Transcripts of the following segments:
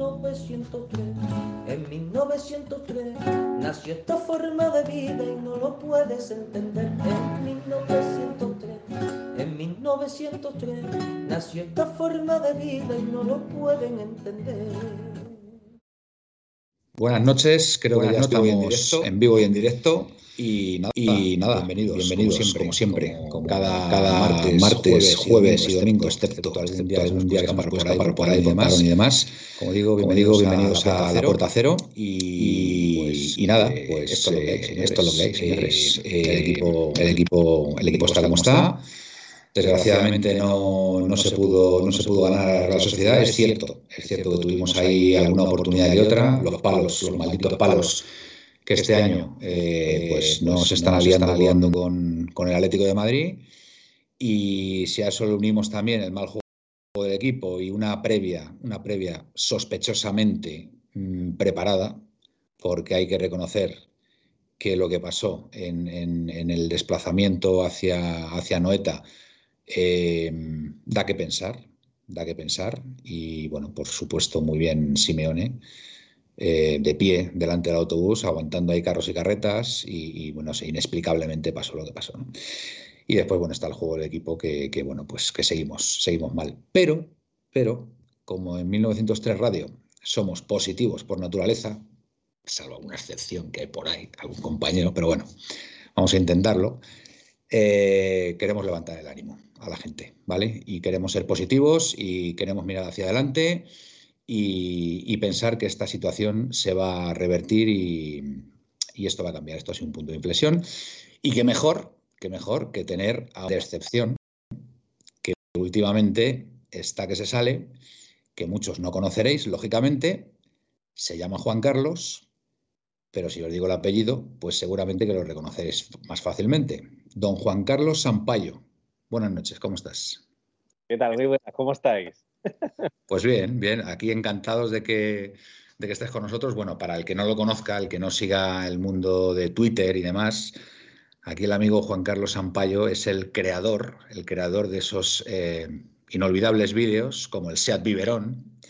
1903. En 1903 nació esta forma de vida y no lo puedes entender. En 1903, en 1903 nació esta forma de vida y no lo pueden entender. Buenas noches, creo que ya estamos en, vivo y en directo. Y nada, y nada bienvenidos, bienvenidos como siempre, como, cada, cada, martes, jueves, y domingo, excepto algún día, algún día que por ahí, por ahí, y demás, y demás. Como digo, bienvenidos, bienvenidos a, la Puerta Cero. Y, y, nada, pues esto es lo que hay, esto es lo que hay, señores. el, equipo, el, equipo, el equipo está como está. Desgraciadamente no, no, se pudo, no se pudo ganar la sociedad. Es cierto, es cierto que tuvimos ahí alguna oportunidad y otra. Los palos, los malditos palos que este año eh, pues no se están aliando, con, con, el Atlético de Madrid. Y si a eso le unimos también el mal juego del equipo y una previa, una previa sospechosamente mmm, preparada, porque hay que reconocer que lo que pasó en, en, en el desplazamiento hacia, hacia Noeta eh, da que pensar, da que pensar. Y bueno, por supuesto, muy bien Simeone, eh, de pie delante del autobús, aguantando ahí carros y carretas. Y, bueno, inexplicablemente pasó lo que pasó. Y después, bueno, está el juego del equipo que, bueno, pues que seguimos, seguimos mal. Pero, pero, como en 1903 Radio somos positivos por naturaleza, salvo alguna excepción que hay por ahí, algún compañero, pero bueno, vamos a intentarlo. Eh, queremos levantar el ánimo a la gente, ¿vale? Y queremos ser positivos y queremos mirar hacia adelante y, pensar que esta situación se va a revertir y, esto va a cambiar. Esto es un punto de inflexión y que mejor, que mejor que tener a una excepción que últimamente está que se sale, que muchos no conoceréis, lógicamente, se llama Juan Carlos, pero si os digo el apellido, pues seguramente que lo reconoceréis más fácilmente. Don Juan Carlos Sampaio. Buenas noches, ¿cómo estás? ¿Qué tal? Muy buenas, ¿cómo estáis? Pues bien, bien, aquí encantados de que, de que estés con nosotros. Bueno, para el que no lo conozca, el que no siga el mundo de Twitter y demás, aquí el amigo Juan Carlos Sampaio es el creador, el creador de esos eh, inolvidables vídeos como el Seat Biberón,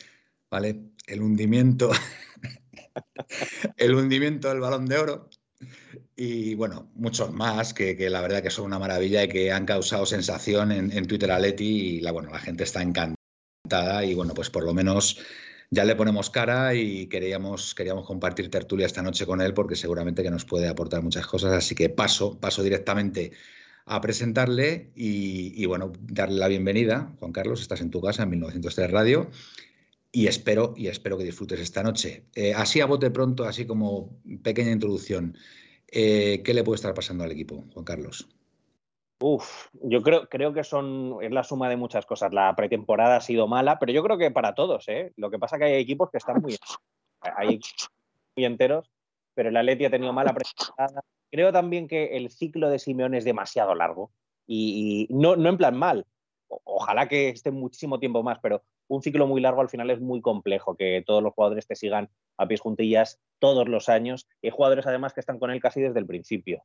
¿vale? El hundimiento, el hundimiento del balón de oro y bueno, muchos más que, la verdad que son una maravilla y que han causado sensación en, Twitter a Leti y la, bueno, la gente está encantada y bueno, pues por lo menos ya le ponemos cara y queríamos, queríamos compartir tertulia esta noche con él porque seguramente que nos puede aportar muchas cosas, así que paso, paso directamente a presentarle y, bueno, darle la bienvenida. Juan Carlos, estás en tu casa en 1903 Radio y espero, y espero que disfrutes esta noche. Eh, así a bote pronto, así como pequeña introducción. Eh, ¿Qué le puede estar pasando al equipo, Juan Carlos? Uf, yo creo, creo que son, es la suma de muchas cosas. La pretemporada ha sido mala, pero yo creo que para todos, ¿eh? Lo que pasa es que hay equipos que están muy, hay muy enteros, pero el Atleti ha tenido mala pretemporada. Creo también que el ciclo de Simeone es demasiado largo y, no, no en plan mal. ojalá que esté muchísimo tiempo más, pero un ciclo muy largo al final es muy complejo, que todos los jugadores te sigan a pies juntillas todos los años. hay jugadores además que están con él casi desde el principio.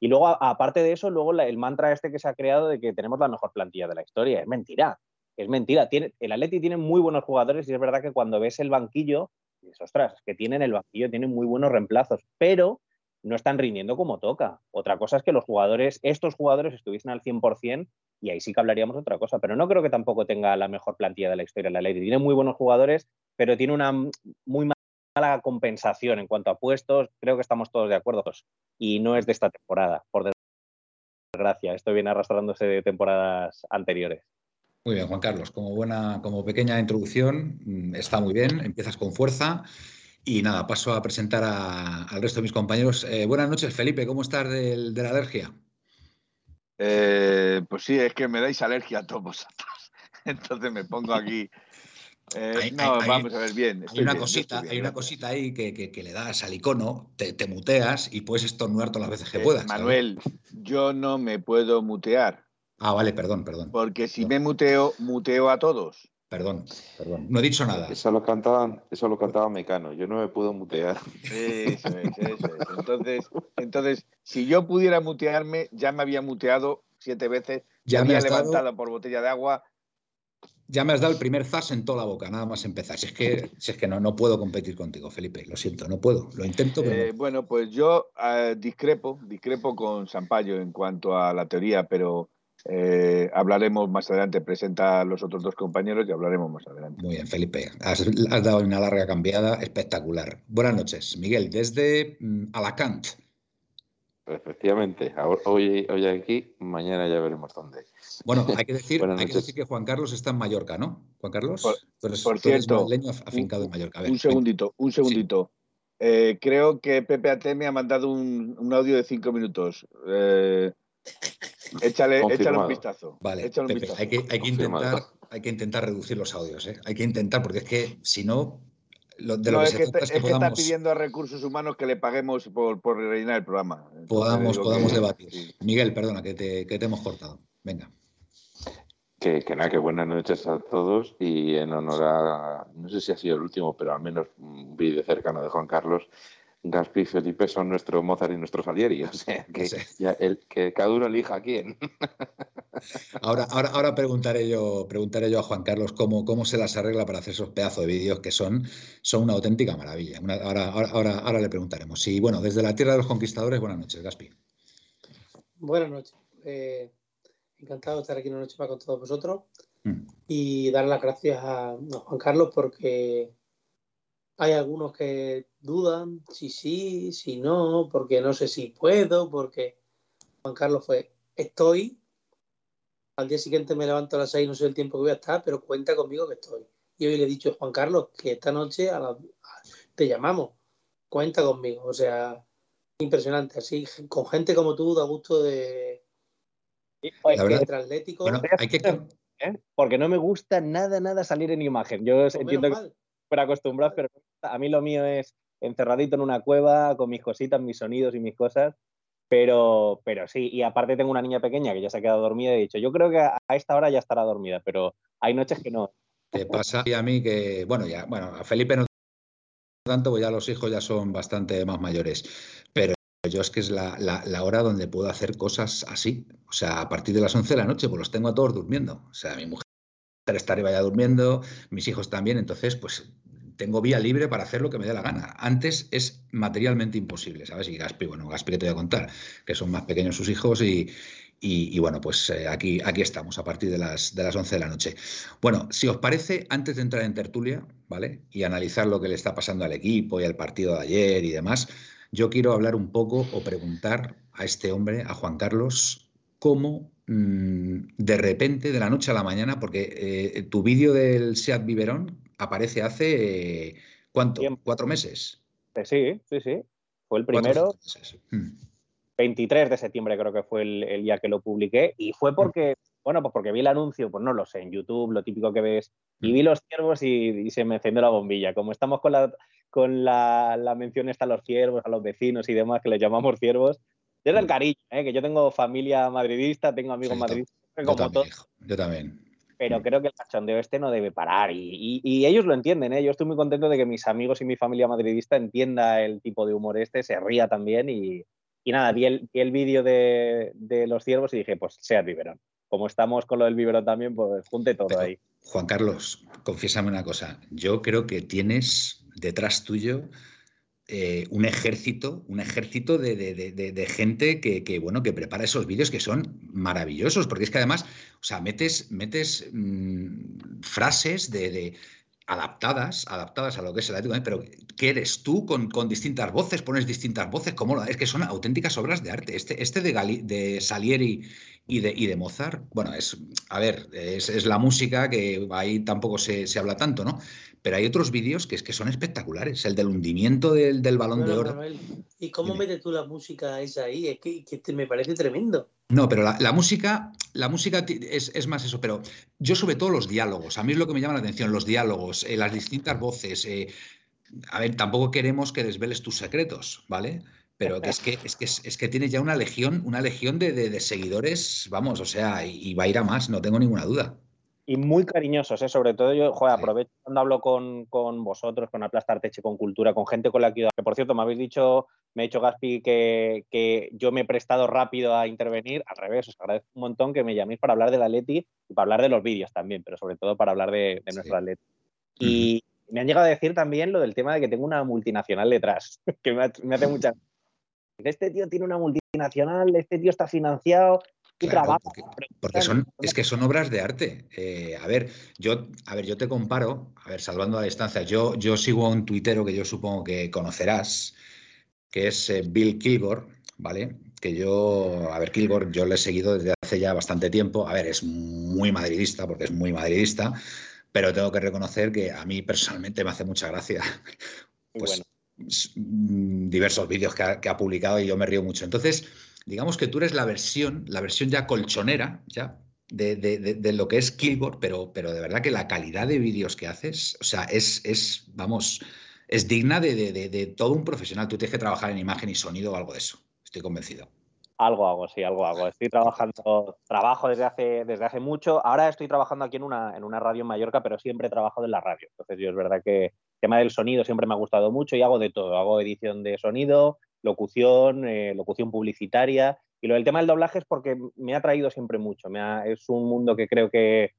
Y luego, aparte de eso, luego el mantra este que se ha creado de que tenemos la mejor plantilla de la historia. Es mentira. Es mentira. Tiene, el Atleti tiene muy buenos jugadores y es verdad que cuando ves el banquillo, dices, ostras, que tienen el banquillo, tienen muy buenos reemplazos, pero no están rindiendo como toca. Otra cosa es que los jugadores, estos jugadores estuviesen al 100% y ahí sí que hablaríamos otra cosa, pero no creo que tampoco tenga la mejor plantilla de la historia la Atleti. Tiene muy buenos jugadores, pero tiene una muy mala compensación en cuanto a puestos. Creo que estamos todos de acuerdo y no es de esta temporada, por desgracia. Esto viene arrastrándose de temporadas anteriores. Muy bien, Juan Carlos. Como buena, como pequeña introducción, mm, está muy bien. Empiezas con fuerza. Y nada, paso a presentar al resto de mis compañeros. Eh, buenas noches, Felipe. ¿Cómo estás de la alergia? Eh, pues sí, es que me dais alergia a todos vosotros. Entonces me pongo aquí Eh, no, vamos a ver bien. Hay una, cosita, hay una cosita ahí que, le das al icono, te, muteas y puedes estornudar todas las veces que eh, puedas. Manuel, yo no me puedo mutear. Ah, vale, perdón, perdón. Porque si me muteo, muteo a todos. Perdón, perdón. No he dicho nada. Eso lo cantaban, eso lo cantaba Mecano. Yo no me puedo mutear. Eso es, eso es. Entonces, entonces, si yo pudiera mutearme, ya me había muteado siete veces. Ya me, había levantado por botella de agua. Ya me has dado el primer zas en toda la boca, nada más empezar. Si es que, si es que no, no puedo competir contigo, Felipe. Lo siento, no puedo. Lo intento, pero. Eh, bueno, pues yo eh, discrepo, discrepo con Sampaio en cuanto a la teoría, pero eh, hablaremos más adelante, presenta a los otros dos compañeros y hablaremos más adelante. Muy bien, Felipe. Has, dado una larga cambiada espectacular. Buenas noches, Miguel, desde mm, Alacant. Efectivamente, hoy, hoy aquí, mañana ya veremos dónde. Bueno, hay que decir, hay que, decir que Juan Carlos está en Mallorca, ¿no? Juan Carlos, por, cierto, afincado en Mallorca. un segundito, un segundito. Eh, creo que Pepe me ha mandado un, un, audio de cinco minutos. Eh, Échale, un vistazo. Vale, Hay, que, hay, que intentar, hay que intentar reducir los audios. ¿eh? Hay que intentar, porque es que si no, lo, de lo que, es que, está pidiendo a recursos humanos que le paguemos por, por rellenar el programa. podamos podamos debatir. Miguel, perdona, que te, que te hemos cortado. Venga. Que, que, nada, que buenas noches a todos y en honor a, no sé si ha sido el último, pero al menos un vídeo cercano de Juan Carlos, Gaspi y Felipe son nuestro Mozart y nuestro Salieri, o sea, que, el, que cada uno elija a quién. Ahora, ahora, ahora preguntaré, yo, preguntaré yo a Juan Carlos cómo, cómo se las arregla para hacer esos pedazos de vídeos que son, son una auténtica maravilla. ahora, ahora, ahora, le preguntaremos. Y bueno, desde la Tierra de los Conquistadores, buenas noches, Gaspi. Buenas noches. Eh, encantado de estar aquí una noche para con todos vosotros mm. y dar las gracias a Juan Carlos porque hay algunos que dudan si sí, si no, porque no sé si puedo, porque Juan Carlos fue, estoy, al día siguiente me levanto a las seis, no sé el tiempo que voy a estar, pero cuenta conmigo que estoy. Y hoy le he dicho, Juan Carlos, que esta noche te llamamos, cuenta conmigo. O sea, impresionante, así, con gente como tú, da gusto de... Pues, atlético. hay que... ¿eh? Porque no me gusta nada, nada salir en imagen. Yo pues entiendo que súper acostumbrado, pero a mí lo mío es encerradito en una cueva con mis cositas, mis sonidos y mis cosas. Pero, pero sí, y aparte tengo una niña pequeña que ya se ha quedado dormida y he dicho, yo creo que a esta hora ya estará dormida, pero hay noches que no. Te pasa y a mí que, bueno, ya, bueno, a Felipe no tanto, pues ya los hijos ya son bastante más mayores, pero yo es que es la, la, hora donde puedo hacer cosas así. O sea, a partir de las 11 de la noche, pues los tengo a todos durmiendo. O sea, mi mujer está arriba ya durmiendo, mis hijos también, entonces, pues tengo vía libre para hacer lo que me dé la gana. Antes es materialmente imposible, ¿sabes? Y Gaspi, bueno, Gaspi que te voy a contar, que son más pequeños sus hijos y, y, bueno, pues eh, aquí, aquí estamos a partir de las, de las 11 de la noche. Bueno, si os parece, antes de entrar en tertulia, ¿vale? Y analizar lo que le está pasando al equipo y al partido de ayer y demás, yo quiero hablar un poco o preguntar a este hombre, a Juan Carlos, cómo mm, de repente, de la noche a la mañana, porque eh, tu vídeo del SEAT Biberón aparece hace, ¿cuánto? ¿Cuatro meses? Sí, sí, sí. Fue el primero. 23 hmm. de septiembre creo que fue el, día que lo publiqué y fue hmm. porque, bueno, pues porque vi el anuncio, pues no lo sé, en YouTube, lo típico que ves, y vi hmm. los ciervos y, se me encendió la bombilla. Como estamos con la, con la, la mención esta a los ciervos, a los vecinos y demás, que les llamamos ciervos, desde el cariño, ¿eh? que yo tengo familia madridista, tengo amigos madridistas, como todos. Yo también pero creo que el cachondeo este no debe parar y, ellos lo entienden. ¿eh? Yo estoy muy contento de que mis amigos y mi familia madridista entienda el tipo de humor este, se ría también y, nada, vi el, el vídeo de, los ciervos y dije, pues sea biberón. Como estamos con lo del biberón también, pues junte todo ahí. Juan Carlos, confiésame una cosa. Yo creo que tienes detrás tuyo eh, un ejército, un ejército de, gente que, bueno, que prepara esos vídeos que son maravillosos, porque es que además, o sea, metes, metes mm, frases de, adaptadas, adaptadas a lo que es el ético, pero ¿qué eres tú con, con, distintas voces? Pones distintas voces, ¿cómo Es que son auténticas obras de arte. Este, este de, de Salieri y de, y de Mozart. Bueno, es, a ver, es, la música que ahí tampoco se, habla tanto, ¿no? Pero hay otros vídeos que, es, que son espectaculares. El del hundimiento del, balón de oro. ¿Y cómo metes tú la música esa ahí? Es que, me parece tremendo. No, pero la, música, la música es, más eso, pero yo sobre todo los diálogos. A mí es lo que me llama la atención, los diálogos, eh, las distintas voces. Eh, a ver, tampoco queremos que desveles tus secretos, ¿vale? Pero que es que, es que, es que tiene ya una legión, una legión de, seguidores, vamos, o sea, y, va a ir a más, no tengo ninguna duda. Y muy cariñosos, ¿eh? sobre todo yo, joder, aprovecho cuando hablo con, vosotros, con Aplastarte, con Cultura, con gente con la que que por cierto me habéis dicho, me ha dicho Gaspi que, que, yo me he prestado rápido a intervenir, al revés, os agradezco un montón que me llaméis para hablar de la Leti y para hablar de los vídeos también, pero sobre todo para hablar de, nuestra Leti. Y me han llegado a decir también lo del tema de que tengo una multinacional detrás, que me, me hace mucha este tío tiene una multinacional, este tío está financiado, y trabaja. Porque, son, es que son obras de arte. Eh, a ver, yo, a ver, yo te comparo, a ver, salvando a distancia, yo, yo sigo a un tuitero que yo supongo que conocerás, que es eh, Bill Kilgore, ¿vale? Que yo, a ver, Kilgore, yo le he seguido desde hace ya bastante tiempo. A ver, es muy madridista, porque es muy madridista, pero tengo que reconocer que a mí personalmente me hace mucha gracia. Pues, Mm, diversos vídeos que ha, publicado y yo me río mucho. Entonces, digamos que tú eres la versión, la versión ya colchonera, ya, de, lo que es Killboard, pero, pero de verdad que la calidad de vídeos que haces, o sea, es, es vamos, es digna de, todo un profesional. Tú tienes que trabajar en imagen y sonido o algo de eso. Estoy convencido. Algo hago, sí, algo hago. Estoy trabajando, trabajo desde hace, desde hace mucho. Ahora estoy trabajando aquí en una, en una radio en Mallorca, pero siempre he trabajado en la radio. Entonces, yo es verdad que el tema del sonido siempre me ha gustado mucho y hago de todo. Hago edición de sonido, locución, eh, locución publicitaria. Y lo del tema del doblaje es porque me ha traído siempre mucho. Me es un mundo que creo que,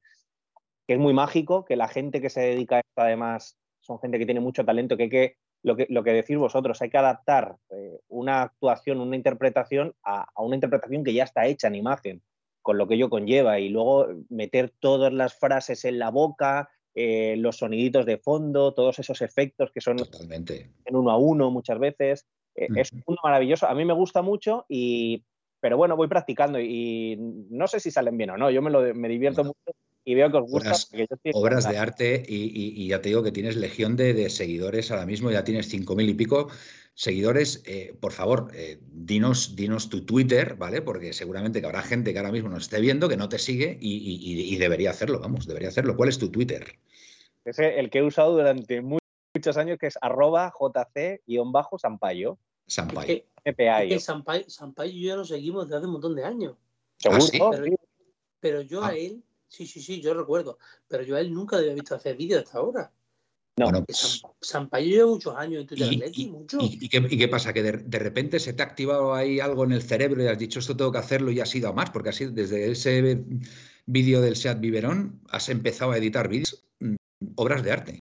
que es muy mágico, que la gente que se dedica a esto además son gente que tiene mucho talento, que hay que lo que, lo que decís vosotros, hay que adaptar eh, una actuación, una interpretación a, una interpretación que ya está hecha en imagen, con lo que ello conlleva, y luego meter todas las frases en la boca, eh, los soniditos de fondo, todos esos efectos que son Totalmente. en uno a uno muchas veces. Eh, es un mundo maravilloso, a mí me gusta mucho y... Pero bueno, voy practicando y no sé si salen bien o no. Yo me, lo, me divierto mucho y veo que os gusta. Obras, de arte y, ya te digo que tienes legión de, seguidores ahora mismo, ya tienes cinco mil y pico seguidores. Eh, por favor, eh, dinos, dinos tu Twitter, ¿vale? Porque seguramente que habrá gente que ahora mismo nos esté viendo que no te sigue y, debería hacerlo, vamos, debería hacerlo. ¿Cuál es tu Twitter? Es el que he usado durante muchos años, que es arroba jc-sampayo. Sampayo. Es Sampayo, y yo ya lo seguimos desde hace un montón de años. Seguro. ¿Ah, pero, yo a ah. él Sí, sí, sí, yo recuerdo. Pero yo a él nunca había visto hacer vídeos hasta ahora. No, no. Pues Sampaio lleva muchos años en Twitter y, y, mucho. Y, qué, pasa? ¿Que de, repente se te ha activado ahí algo en el cerebro y has dicho esto tengo que hacerlo y has ido a más? Porque así desde ese vídeo del Seat Biberón has empezado a editar vídeos, mm, obras de arte.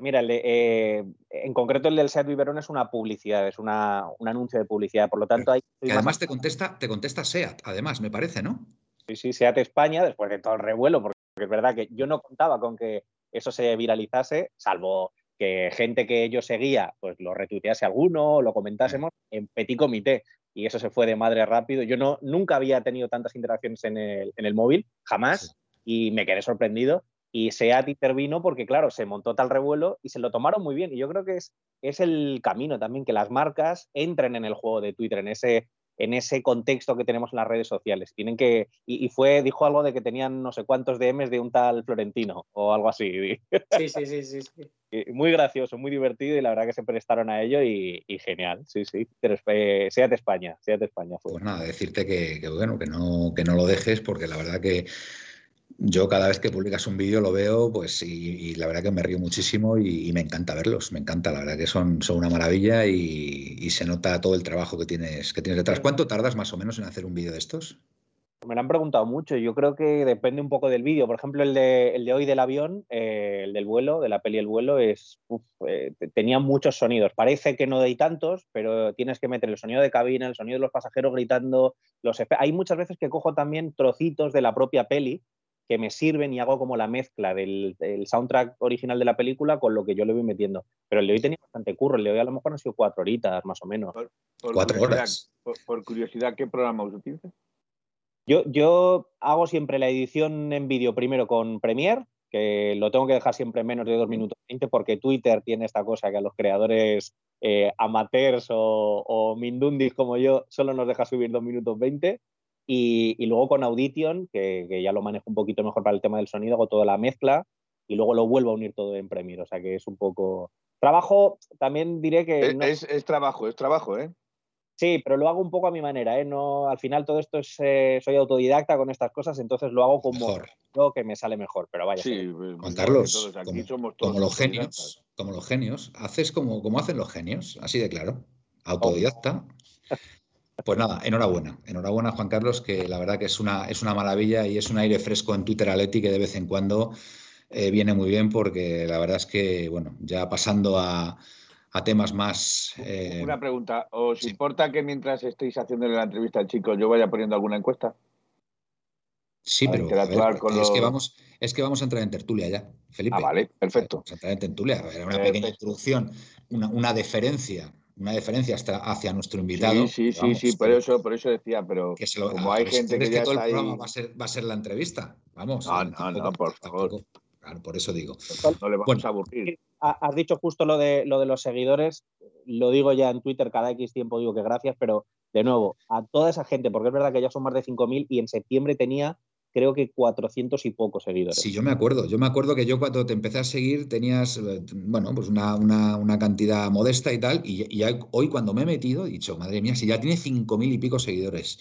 Mira, eh, en concreto el del Seat Biberón es una publicidad, es un anuncio de publicidad. Por lo tanto, hay. además te contesta, te contesta Seat, además, me parece, ¿no? Sí, sí, SEAT España, después de todo el revuelo, porque es verdad que yo no contaba con que eso se viralizase, salvo que gente que yo seguía, pues lo retuitease alguno, lo comentásemos en petit comité. Y eso se fue de madre rápido. Yo no, nunca había tenido tantas interacciones en el, móvil, jamás, y me quedé sorprendido. Y SEAT intervino porque, claro, se montó tal revuelo y se lo tomaron muy bien. Y yo creo que es, es el camino también, que las marcas entren en el juego de Twitter, en ese en ese contexto que tenemos en las redes sociales. Tienen que, y, fue, dijo algo de que tenían no sé cuántos DMs de un tal Florentino o algo así. Sí, sí, sí, sí. Muy gracioso, muy divertido y la verdad que se prestaron a ello y, genial. Sí, sí. Pero, sea de España, sea de España. Pues nada, decirte que, bueno, que no, que no lo dejes porque la verdad que yo cada vez que publicas un vídeo lo veo, pues, y, la verdad que me río muchísimo y, me encanta verlos, me encanta, la verdad que son, son una maravilla y, se nota todo el trabajo que tienes, que tienes detrás. ¿Cuánto tardas más o menos en hacer un vídeo de estos? Me lo han preguntado mucho, yo creo que depende un poco del vídeo. Por ejemplo, el de, el de hoy del avión, eh, el del vuelo, de la peli El vuelo, es eh, tenía muchos sonidos. Parece que no hay tantos, pero tienes que meter el sonido de cabina, el sonido de los pasajeros gritando. Los hay muchas veces que cojo también trocitos de la propia peli que me sirven y hago como la mezcla del, soundtrack original de la película con lo que yo le voy metiendo. Pero el de hoy tenía bastante curro, el de hoy a lo mejor han sido cuatro horitas más o menos. cuatro horas. Por, curiosidad, ¿qué programa utilizas? Yo, yo hago siempre la edición en vídeo primero con Premiere, que lo tengo que dejar siempre en menos de 2 minutos 20 porque Twitter tiene esta cosa que a los creadores eh, amateurs o, mindundis como yo solo nos deja subir 2 minutos 20. Y, luego con Audition, que, que, ya lo manejo un poquito mejor para el tema del sonido, hago toda la mezcla y luego lo vuelvo a unir todo en Premiere. O sea que es un poco... Trabajo, también diré que... Es, es, trabajo, es trabajo, ¿eh? Sí, pero lo hago un poco a mi manera, ¿eh? No, al final todo esto es, eh, soy autodidacta con estas cosas, entonces lo hago como lo que me sale mejor, pero vaya. Sí, pues, Juan Carlos, como, los genios, como los genios, haces como, como hacen los genios, así de claro, autodidacta. Pues nada, enhorabuena, enhorabuena Juan Carlos, que la verdad que es una, es una maravilla y es un aire fresco en Twitter Aleti que de vez en cuando eh, viene muy bien porque la verdad es que, bueno, ya pasando a, temas más... Eh, Una pregunta, ¿os importa que mientras estéis haciendo la entrevista al chico yo vaya poniendo alguna encuesta? Sí, pero es, que vamos, es que vamos a entrar en tertulia ya, Felipe. Ah, vale, perfecto. Vamos a entrar en tertulia, era una pequeña introducción, una, una deferencia una deferencia hasta hacia nuestro invitado. Sí, sí, sí, por eso, por eso decía, pero como hay gente que ya todo el programa va a, ser, va a ser la entrevista. Vamos. No, no, no, por favor. Claro, por eso digo. No le vamos a aburrir. Has dicho justo lo de, lo de los seguidores. Lo digo ya en Twitter cada X tiempo, digo que gracias, pero de nuevo, a toda esa gente, porque es verdad que ya son más de 5.000 y en septiembre tenía creo que 400 y pocos seguidores. Sí, yo me acuerdo. Yo me acuerdo que yo cuando te empecé a seguir tenías, eh, bueno, pues una, una, cantidad modesta y tal, y, hoy cuando me he metido he dicho, madre mía, si ya tiene 5.000 y pico seguidores.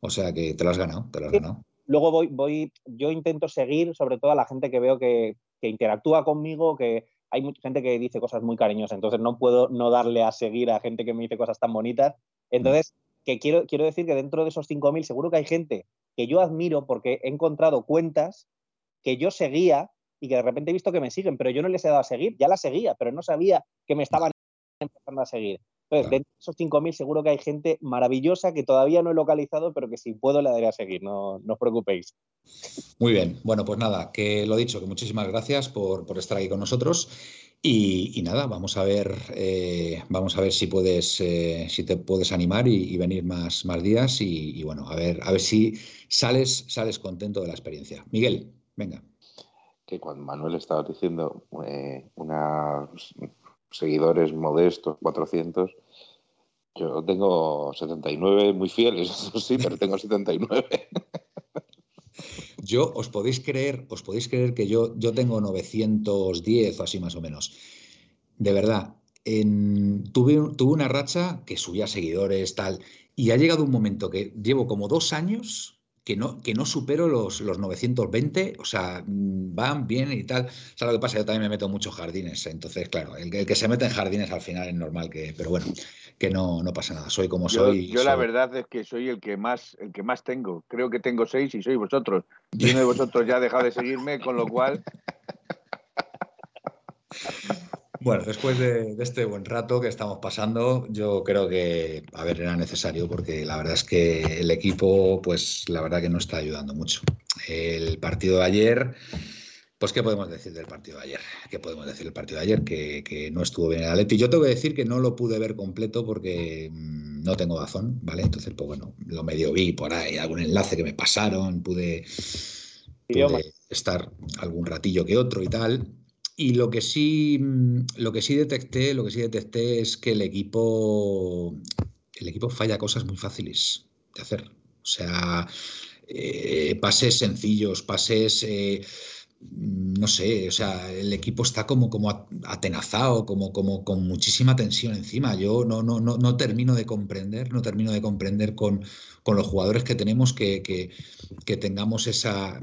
O sea que te lo has ganado, te lo has ganado luego voy, voy, yo intento seguir sobre todo a la gente que veo que, interactúa conmigo, que hay mucha gente que dice cosas muy cariñosas, entonces no puedo no darle a seguir a gente que me dice cosas tan bonitas. Entonces, que quiero, quiero decir que dentro de esos 5.000 seguro que hay gente que yo admiro porque he encontrado cuentas que yo seguía y que de repente he visto que me siguen, pero yo no les he dado a seguir, ya las seguía, pero no sabía que me estaban empezando a seguir. Entonces, dentro de esos 5.000 seguro que hay gente maravillosa que todavía no he localizado, pero que si puedo le daré a seguir, no, no os preocupéis. Muy bien, bueno, pues nada, que lo dicho, que muchísimas gracias por, estar aquí con nosotros. Y, nada, vamos a ver, eh, vamos a ver si puedes, eh, si te puedes animar y, venir más, más días y, bueno, a ver, a ver si sales, sales contento de la experiencia. Miguel, venga. Que cuando Manuel estaba diciendo eh, una seguidores modestos, 400. Yo tengo 79 muy fieles, eso sí, pero tengo 79. Yo os podéis creer, os podéis creer que yo, yo tengo 910 o así más o menos. De verdad, tuve, tuve una racha que subía seguidores, tal, y ha llegado un momento que llevo como dos años que no, que no supero los, los 920, o sea, mm, van bien y tal. O lo que pasa? Yo también me meto en muchos jardines, entonces, claro, el, que se mete en jardines al final es normal que, pero bueno, que no, no pasa nada, soy como soy. Yo la verdad es que soy el que más, el que más tengo. Creo que tengo seis y soy vosotros. Y uno de vosotros ya ha dejado de seguirme, con lo cual. Bueno, después de, este buen rato que estamos pasando, yo creo que, a ver, era necesario porque la verdad es que el equipo, pues la verdad que no está ayudando mucho. El partido de ayer, pues ¿qué podemos decir del partido de ayer? ¿Qué podemos decir del partido de ayer? Que, no estuvo bien el Atleti. Yo tengo que decir que no lo pude ver completo porque mm, no tengo razón, ¿vale? Entonces, pues bueno, lo medio vi por ahí, algún enlace que me pasaron, pude, pude estar algún ratillo que otro y tal. Y lo que sí, mm, lo que sí detecté, lo que sí detecté es que el equipo, el equipo falla cosas muy fáciles de hacer. O sea, eh, pases sencillos, pases, eh, no sé, o sea, el equipo está como, como atenazado, como, como con muchísima tensión encima. Yo no, no, no, no termino de comprender, no termino de comprender con, los jugadores que tenemos que, que tengamos esa,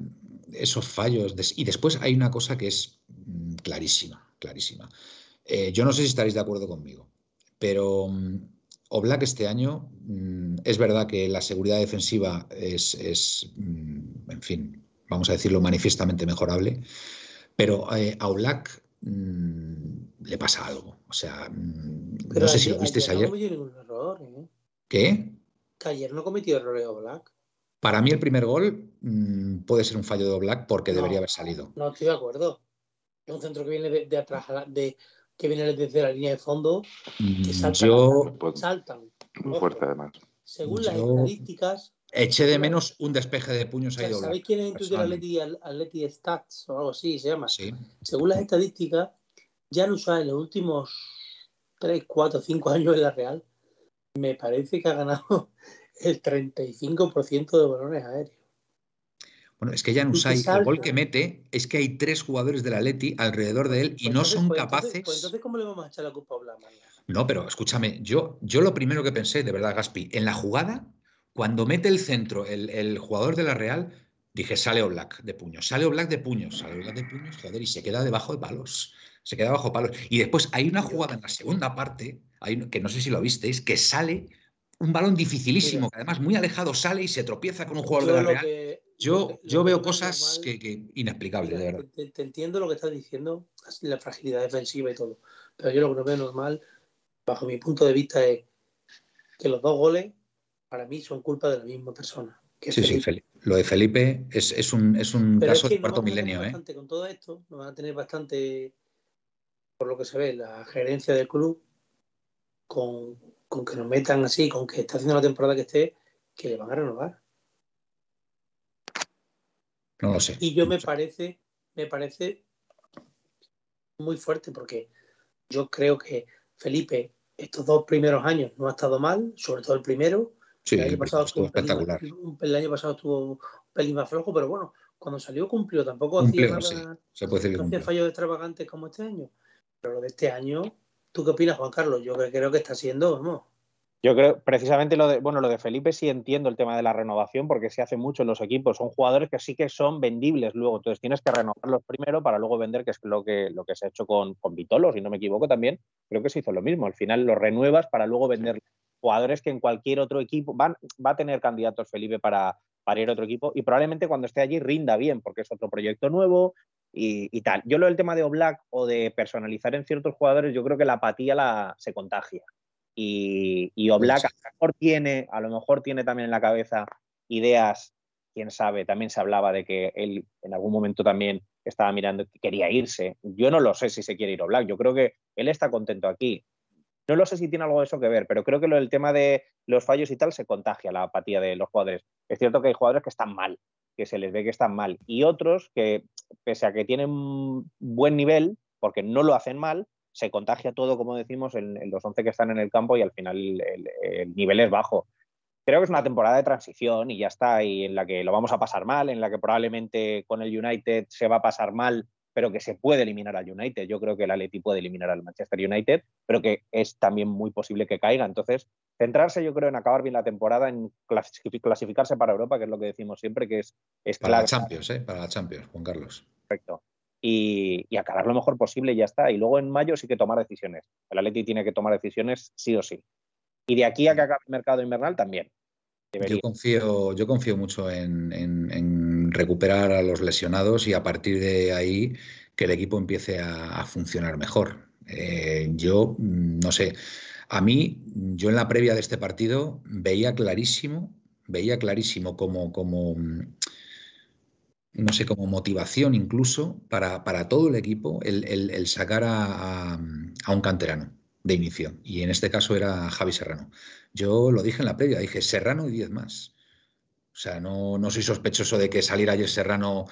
esos fallos. Y después hay una cosa que es mm, clarísima, clarísima. Eh, yo no sé si estaréis de acuerdo conmigo, pero mm, Oblak este año mm, es verdad que la seguridad defensiva es, en fin, vamos a decirlo manifiestamente mejorable, pero eh, a Oblak le pasa algo. O sea, no sé si lo visteis ayer. ¿eh? ¿Qué? Que ayer no cometió errores Oblak. Para mí el primer gol mm, puede ser un fallo de Black porque debería haber salido. No estoy de acuerdo. Es un centro que viene de, atrás, de, que viene desde la línea de fondo, que mm, saltan. Yo... saltan Muy fuerte además. Según las estadísticas, Eché de menos un despeje de puños ahí ¿Sabéis quién es en Twitter Atleti, Atleti Stats o algo así se llama? Sí. Según las estadísticas, ya no en los últimos 3, 4, 5 años en la Real, me parece que ha ganado el 35% de balones aéreos. Bueno, es que ya Usai, el gol que mete es que hay tres jugadores del Atleti alrededor de él y pues no son pues capaces. Pues entonces, ¿cómo le vamos a echar la culpa a Blama? No, pero escúchame, yo, yo lo primero que pensé, de verdad, Gaspi, en la jugada, cuando mete el centro el, jugador de la Real, dije, sale Black de puños, sale Black de puños, sale Black de puños, joder, y se queda debajo de palos. Se queda bajo palos. Y después hay una jugada en la segunda parte, hay, que no sé si lo visteis, que sale un balón dificilísimo, que además muy alejado sale y se tropieza con un jugador de la Real. yo, yo veo cosas que, inexplicables, de verdad. Te, entiendo lo que estás diciendo, la fragilidad defensiva y todo, pero yo lo que no veo normal, bajo mi punto de vista, es que los dos goles, para mí, son culpa de la misma persona. sí, sí, Felipe. Lo de Felipe es, un, es un caso de cuarto milenio. ¿eh? Con todo esto, nos van a tener bastante, por lo que se ve, la gerencia del club con con que nos metan así, con que está haciendo la temporada que esté, que le van a renovar. No lo sé. Y yo me parece, me parece muy fuerte porque yo creo que Felipe estos dos primeros años no ha estado mal, sobre todo el primero. Sí, el año pasado estuvo espectacular. el año pasado estuvo un pelín más flojo, pero bueno, cuando salió cumplió. Tampoco hacía Se puede no hacía fallos extravagantes como este año. Pero lo de este año ¿Tú qué opinas, Juan Carlos? Yo creo que está siendo, vamos. Yo creo, precisamente lo de, bueno, lo de Felipe sí entiendo el tema de la renovación porque se hace mucho en los equipos. Son jugadores que sí que son vendibles luego. Entonces tienes que renovarlos primero para luego vender, que es lo que, lo que se ha hecho con, con Vitolo, si no me equivoco también. Creo que se hizo lo mismo. Al final los renuevas para luego vender jugadores que en cualquier otro equipo van, va a tener candidatos Felipe para, para ir a otro equipo y probablemente cuando esté allí rinda bien porque es otro proyecto nuevo, y, tal. Yo lo del tema de Oblak o de personalizar en ciertos jugadores, yo creo que la apatía la, se contagia. Y, y Oblak a lo mejor tiene, a lo mejor tiene también en la cabeza ideas, quién sabe, también se hablaba de que él en algún momento también estaba mirando que quería irse. Yo no lo sé si se quiere ir Oblak, yo creo que él está contento aquí. No lo sé si tiene algo de eso que ver, pero creo que lo del tema de los fallos y tal se contagia la apatía de los jugadores. Es cierto que hay jugadores que están mal, que se les ve que están mal, y otros que, pese a que tienen buen nivel, porque no lo hacen mal, se contagia todo, como decimos, en, los 11 que están en el campo y al final el, nivel es bajo. Creo que es una temporada de transición y ya está, y en la que lo vamos a pasar mal, en la que probablemente con el United se va a pasar mal pero que se puede eliminar al United. Yo creo que el Atleti puede eliminar al Manchester United, pero que es también muy posible que caiga. Entonces, centrarse yo creo en acabar bien la temporada, en clasificarse para Europa, que es lo que decimos siempre, que es, es para la Champions, ¿eh? para la Champions, Juan Carlos. Perfecto. Y, y, acabar lo mejor posible y ya está. Y luego en mayo sí que tomar decisiones. El Atleti tiene que tomar decisiones sí o sí. Y de aquí a que acabe el mercado invernal también. Yo confío, yo confío mucho en, recuperar a los lesionados y a partir de ahí que el equipo empiece a, funcionar mejor. Eh, yo mm, no sé, a mí, yo en la previa de este partido veía clarísimo, veía clarísimo como, mm, no sé, como motivación incluso para, todo el equipo el, sacar a, un canterano de inicio. Y en este caso era Javi Serrano. Yo lo dije en la previa, dije Serrano y 10 más. O sea, no, no soy sospechoso de que saliera ayer Serrano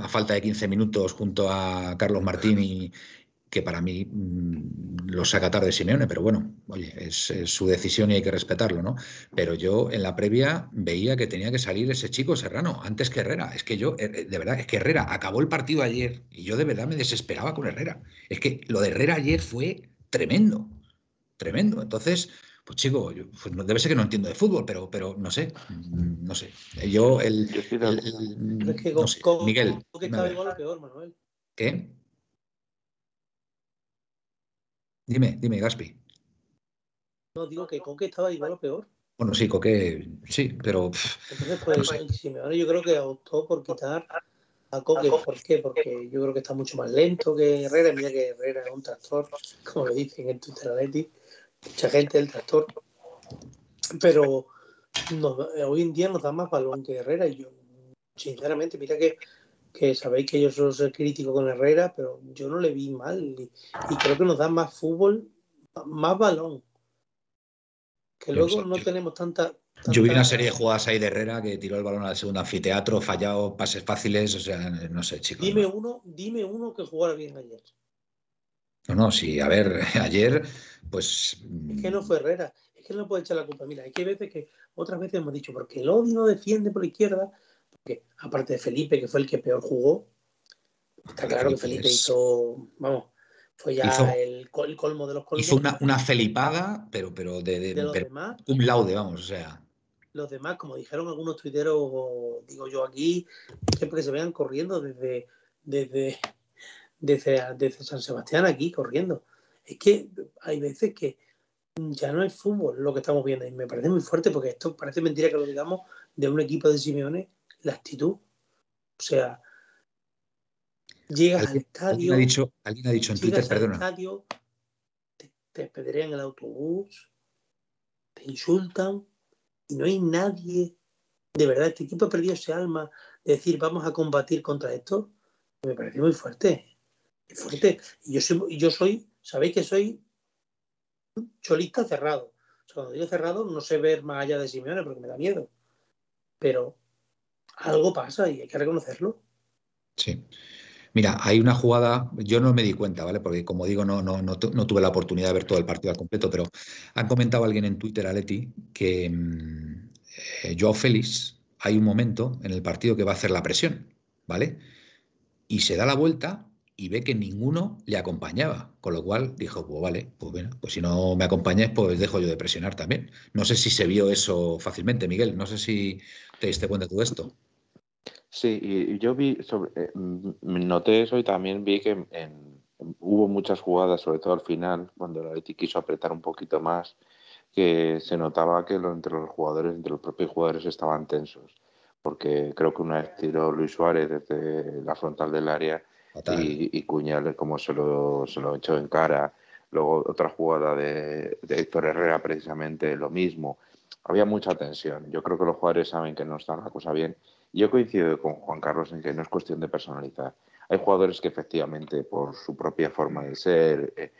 a falta de 15 minutos junto a Carlos Martín y que para mí mm, lo saca tarde Simeone, pero bueno, oye, es, su decisión y hay que respetarlo, ¿no? Pero yo en la previa veía que tenía que salir ese chico Serrano antes que Herrera. Es que yo, eh, eh, de verdad, es que Herrera acabó el partido ayer y yo de verdad me desesperaba con Herrera. Es que lo de Herrera ayer fue tremendo, tremendo. Entonces, pues chico, pues debe ser que no entiendo de fútbol, pero, pero no sé, mm, no sé. Yo, el. Miguel. ¿Qué? Dime, dime, Gaspi. No, digo que Coque estaba igual o peor. Bueno, sí, Coque, sí, pero. Entonces, pues, yo creo que optó por quitar a Coque. ¿Por qué? Porque yo creo que está mucho más lento que Herrera. Mira que Herrera es un tractor, como lo dicen en Twitter Atleti. Mucha gente del tractor. Pero hoy en día nos da más balón que Herrera. Y yo, sinceramente, mira que, que sabéis que yo soy crítico con Herrera, pero yo no le vi mal. Y, creo que nos da más fútbol, más balón. Que luego no tenemos tanta Yo vi una serie de jugadas ahí de Herrera que tiró el balón al segundo anfiteatro, fallado, pases fáciles, o sea, no sé, chicos. Dime uno, dime uno que jugara bien ayer. No, no, sí, a ver, ayer, pues. Es que no fue Herrera, es que no puede echar la culpa. Mira, hay que veces que, otras veces hemos dicho, porque el Odi no defiende por la izquierda, porque aparte de Felipe, que fue el que peor jugó, está claro que Felipe hizo, vamos, fue ya el, colmo de los colmos. Hizo una, una felipada, pero, pero de, un laude, vamos, o sea los demás, como dijeron algunos tuiteros, digo yo aquí, siempre se vean corriendo desde, desde, desde, San Sebastián aquí, corriendo. Es que hay veces que ya no es fútbol lo que estamos viendo y me parece muy fuerte porque esto parece mentira que lo digamos de un equipo de Simeone, la actitud. O sea, llegas al estadio. Alguien ha dicho, alguien ha dicho en Twitter, perdona. Estadio, te, te el autobús, te insultan, y no hay nadie, de verdad, este equipo ha perdido ese alma de decir vamos a combatir contra esto, me parece muy fuerte, muy fuerte. Yo soy, yo soy, sabéis que soy cholista cerrado. cuando digo cerrado no sé ver más allá de Simeone porque me da miedo. Pero algo pasa y hay que reconocerlo. Sí. Mira, hay una jugada, yo no me di cuenta, ¿vale? Porque como digo, no, no, no, tuve la oportunidad de ver todo el partido al completo, pero han comentado alguien en Twitter, Aleti, que mm, eh, Joao Félix, hay un momento en el partido que va a hacer la presión, ¿vale? Y se da la vuelta y ve que ninguno le acompañaba, con lo cual dijo, pues vale, pues bueno, pues si no me acompañáis, pues dejo yo de presionar también. No sé si se vio eso fácilmente, Miguel, no sé si te diste cuenta de todo esto. Sí, yo vi, sobre, eh, noté eso y también vi que hubo muchas jugadas, sobre todo al final, cuando el Atleti quiso apretar un poquito más, que se notaba que entre los jugadores, entre los propios jugadores estaban tensos. Porque creo que una vez tiró Luis Suárez desde la frontal del área y, y, Cuñal como se lo, se lo echó en cara. Luego otra jugada de, de Héctor Herrera precisamente lo mismo. Había mucha tensión. Yo creo que los jugadores saben que no está la cosa bien yo coincido con Juan Carlos en que no es cuestión de personalizar. Hay jugadores que efectivamente, por su propia forma de ser, eh,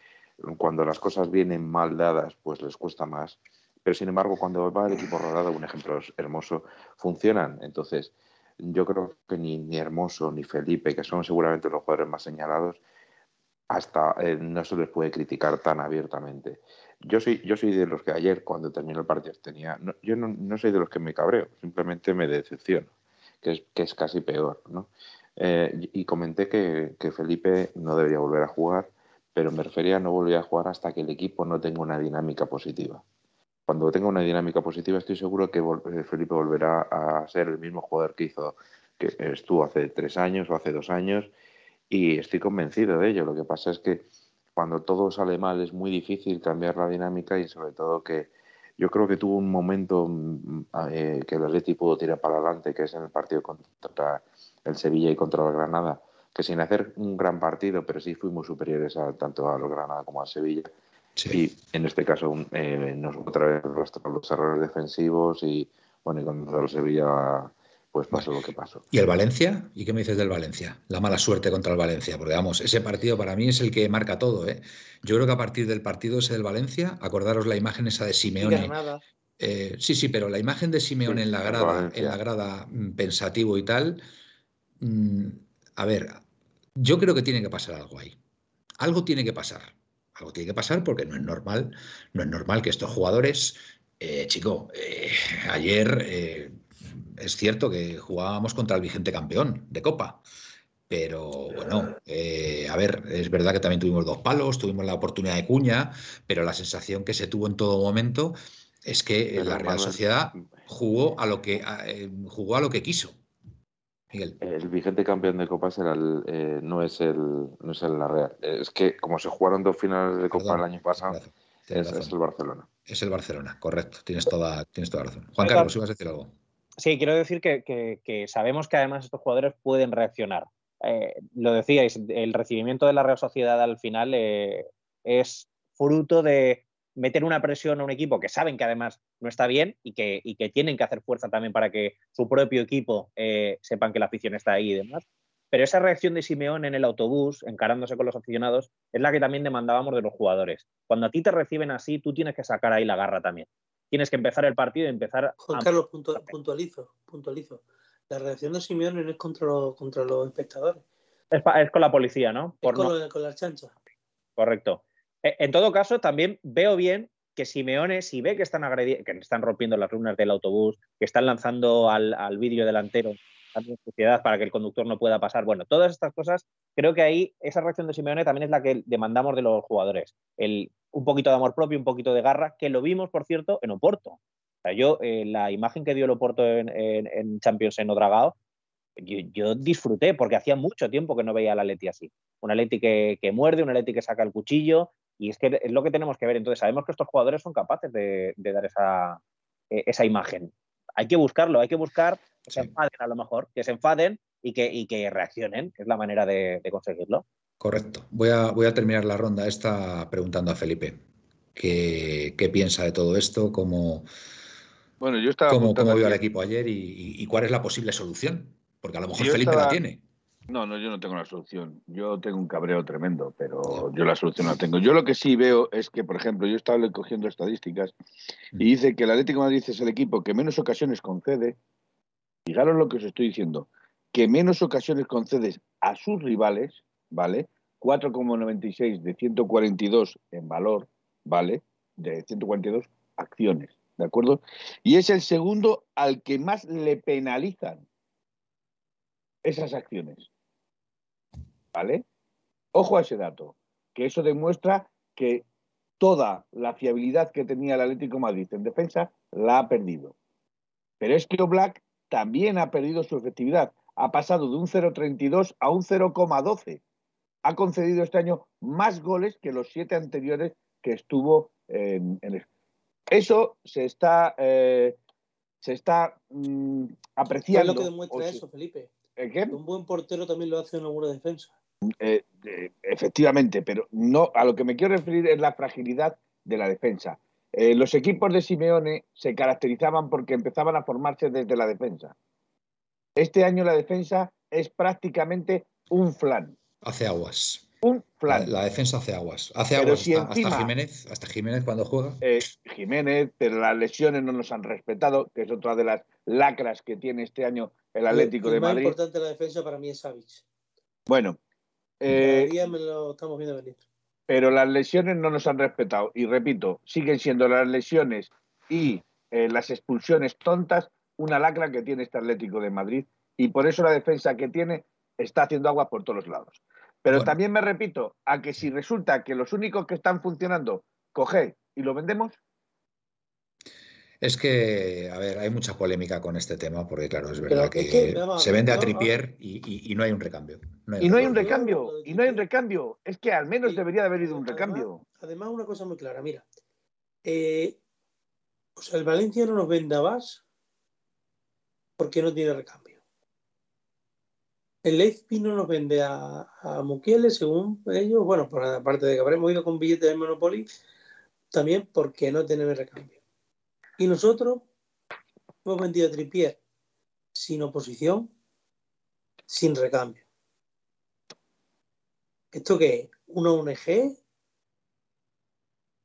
cuando las cosas vienen mal dadas, pues les cuesta más. Pero sin embargo, cuando va el equipo rodado, un ejemplo hermoso, funcionan. Entonces, yo creo que ni, ni Hermoso ni Felipe, que son seguramente los jugadores más señalados, hasta eh, no se les puede criticar tan abiertamente. Yo soy, yo soy de los que ayer, cuando terminó el partido, tenía. yo no, no soy de los que me cabreo, simplemente me decepciono que es, que es casi peor. ¿no? Eh, y comenté que, que, Felipe no debería volver a jugar, pero me refería a no volver a jugar hasta que el equipo no tenga una dinámica positiva. Cuando tenga una dinámica positiva, estoy seguro que eh, Felipe volverá a ser el mismo jugador que hizo, que estuvo hace tres años o hace dos años, y estoy convencido de ello. Lo que pasa es que cuando todo sale mal es muy difícil cambiar la dinámica y sobre todo que, yo creo que tuvo un momento mm, eh, que el Atleti pudo tirar para adelante, que es en el partido contra el Sevilla y contra el Granada, que sin hacer un gran partido, pero sí fuimos superiores a, tanto a los Granada como a Sevilla. Y en este caso eh, nos otra vez los errores defensivos y bueno, y contra el Sevilla pues pasó lo que pasó. ¿Y el Valencia? ¿Y qué me dices del Valencia? La mala suerte contra el Valencia, porque vamos, ese partido para mí es el que marca todo. ¿eh? Yo creo que a partir del partido ese del Valencia, acordaros la imagen esa de Simeone. Eh, sí, sí, pero la imagen de Simeone en la grada, en la grada mm, pensativo y tal. Mm, a ver, yo creo que tiene que pasar algo ahí. Algo tiene que pasar. Algo tiene que pasar porque no es normal, no es normal que estos jugadores, eh, chico, eh, ayer es cierto que jugábamos contra el vigente campeón de Copa. Pero bueno, eh, a ver, es verdad que también tuvimos dos palos, tuvimos la oportunidad de cuña, pero la sensación que se tuvo en todo momento es que la Real Sociedad jugó a lo que eh, jugó a lo que quiso. El vigente campeón de Copa eh, no es el no es el la Real. Es que como se jugaron dos finales de Copa el año pasado, es, el Barcelona. Es el Barcelona, correcto. Tienes toda, tienes toda razón. Juan Carlos, ibas a decir algo. Sí, quiero decir que, sabemos que además estos jugadores pueden reaccionar. Eh, lo decíais, el recibimiento de la Real Sociedad al final eh, es fruto de meter una presión a un equipo que saben que además no está bien y que, que tienen que hacer fuerza también para que su propio equipo eh, sepan que la afición está ahí y demás. Pero esa reacción de Simeón en el autobús, encarándose con los aficionados, es la que también demandábamos de los jugadores. Cuando a ti te reciben así, tú tienes que sacar ahí la garra también tienes que empezar el partido y empezar. Juan Carlos, puntualizo, puntualizo. La reacción de Simeone no es contra, contra los espectadores. Es, con la policía, ¿no? Por con, con las chanchas. Correcto. E, en todo caso, también veo bien que Simeone, si ve que están que están rompiendo las lunas del autobús, que están lanzando al, al vídeo delantero para que el conductor no pueda pasar. Bueno, todas estas cosas, creo que ahí esa reacción de Simeone también es la que demandamos de los jugadores. El, un poquito de amor propio, un poquito de garra, que lo vimos, por cierto, en Oporto. O sea, yo, eh, la imagen que dio el Oporto en, Champions en Odragao, yo, disfruté porque hacía mucho tiempo que no veía a la Leti así. Una Leti que, que muerde, una Leti que saca el cuchillo, y es que es lo que tenemos que ver. Entonces, sabemos que estos jugadores son capaces de, dar esa, e, esa, imagen. Hay que buscarlo, hay que buscar que se enfaden a lo mejor, que se enfaden y que, que reaccionen, que es la manera de, conseguirlo. Correcto. Voy a, voy a, terminar la ronda esta preguntando a Felipe qué, qué piensa de todo esto, cómo, bueno, yo estaba cómo, cómo vio al equipo ayer y, cuál es la posible solución. Porque a lo mejor Felipe la tiene. No, no, yo no tengo la solución. Yo tengo un cabreo tremendo, pero yo la solución la tengo. Yo lo que sí veo es que, por ejemplo, yo estaba cogiendo estadísticas y dice que el Atlético de Madrid es el equipo que menos ocasiones concede. Fijaros lo que os estoy diciendo, que menos ocasiones concede a sus rivales, ¿vale? 4,96 de 142 en valor, ¿vale? De 142 acciones, ¿de acuerdo? Y es el segundo al que más le penalizan esas acciones. ¿Vale? Ojo a ese dato, que eso demuestra que toda la fiabilidad que tenía el Atlético Madrid en defensa la ha perdido. Pero es que Oblak también ha perdido su efectividad. Ha pasado de un 0,32 a un 0,12. Ha concedido este año más goles que los siete anteriores que estuvo en, el... Eso se está, eh, se está mm, apreciando. ¿Qué es lo que demuestra eso, Felipe? Un buen portero también lo hace en alguna defensa. Eh, eh, efectivamente, pero no a lo que me quiero referir es la fragilidad de la defensa. Eh, los equipos de Simeone se caracterizaban porque empezaban a formarse desde la defensa. Este año la defensa es prácticamente un flan. Hace aguas. Un flan. La, defensa hace aguas. Hace aguas hasta, Jiménez, hasta Jiménez cuando juega. Jiménez, pero las lesiones no nos han respetado, que es otra de las lacras que tiene este año el Atlético de Madrid. Lo más importante de la defensa para mí es Savic. Bueno. Eh, me lo estamos viendo venir. Pero las lesiones no nos han respetado. Y repito, siguen siendo las lesiones y eh, las expulsiones tontas una lacra que tiene este Atlético de Madrid. Y por eso la defensa que tiene está haciendo agua por todos los lados. Pero también me repito a que si resulta que los únicos que están funcionando, coge y lo vendemos, es que, a ver, hay mucha polémica con este tema, porque claro, es verdad que, se vende a Tripier y, no hay un recambio. y no hay un recambio, y no hay un recambio. Es que al menos debería de haber ido un recambio. Además, una cosa muy clara, mira. Eh, o sea, el Valencia no nos vende a Vas porque no tiene recambio. El Leipzig no nos vende a, a Mukiele, según ellos, bueno, por aparte de que habremos ido con billetes de Monopoly, también porque no tenemos recambio. Y nosotros hemos vendido a Tripier sin oposición, sin recambio. ¿Esto qué es? ¿Una ONG?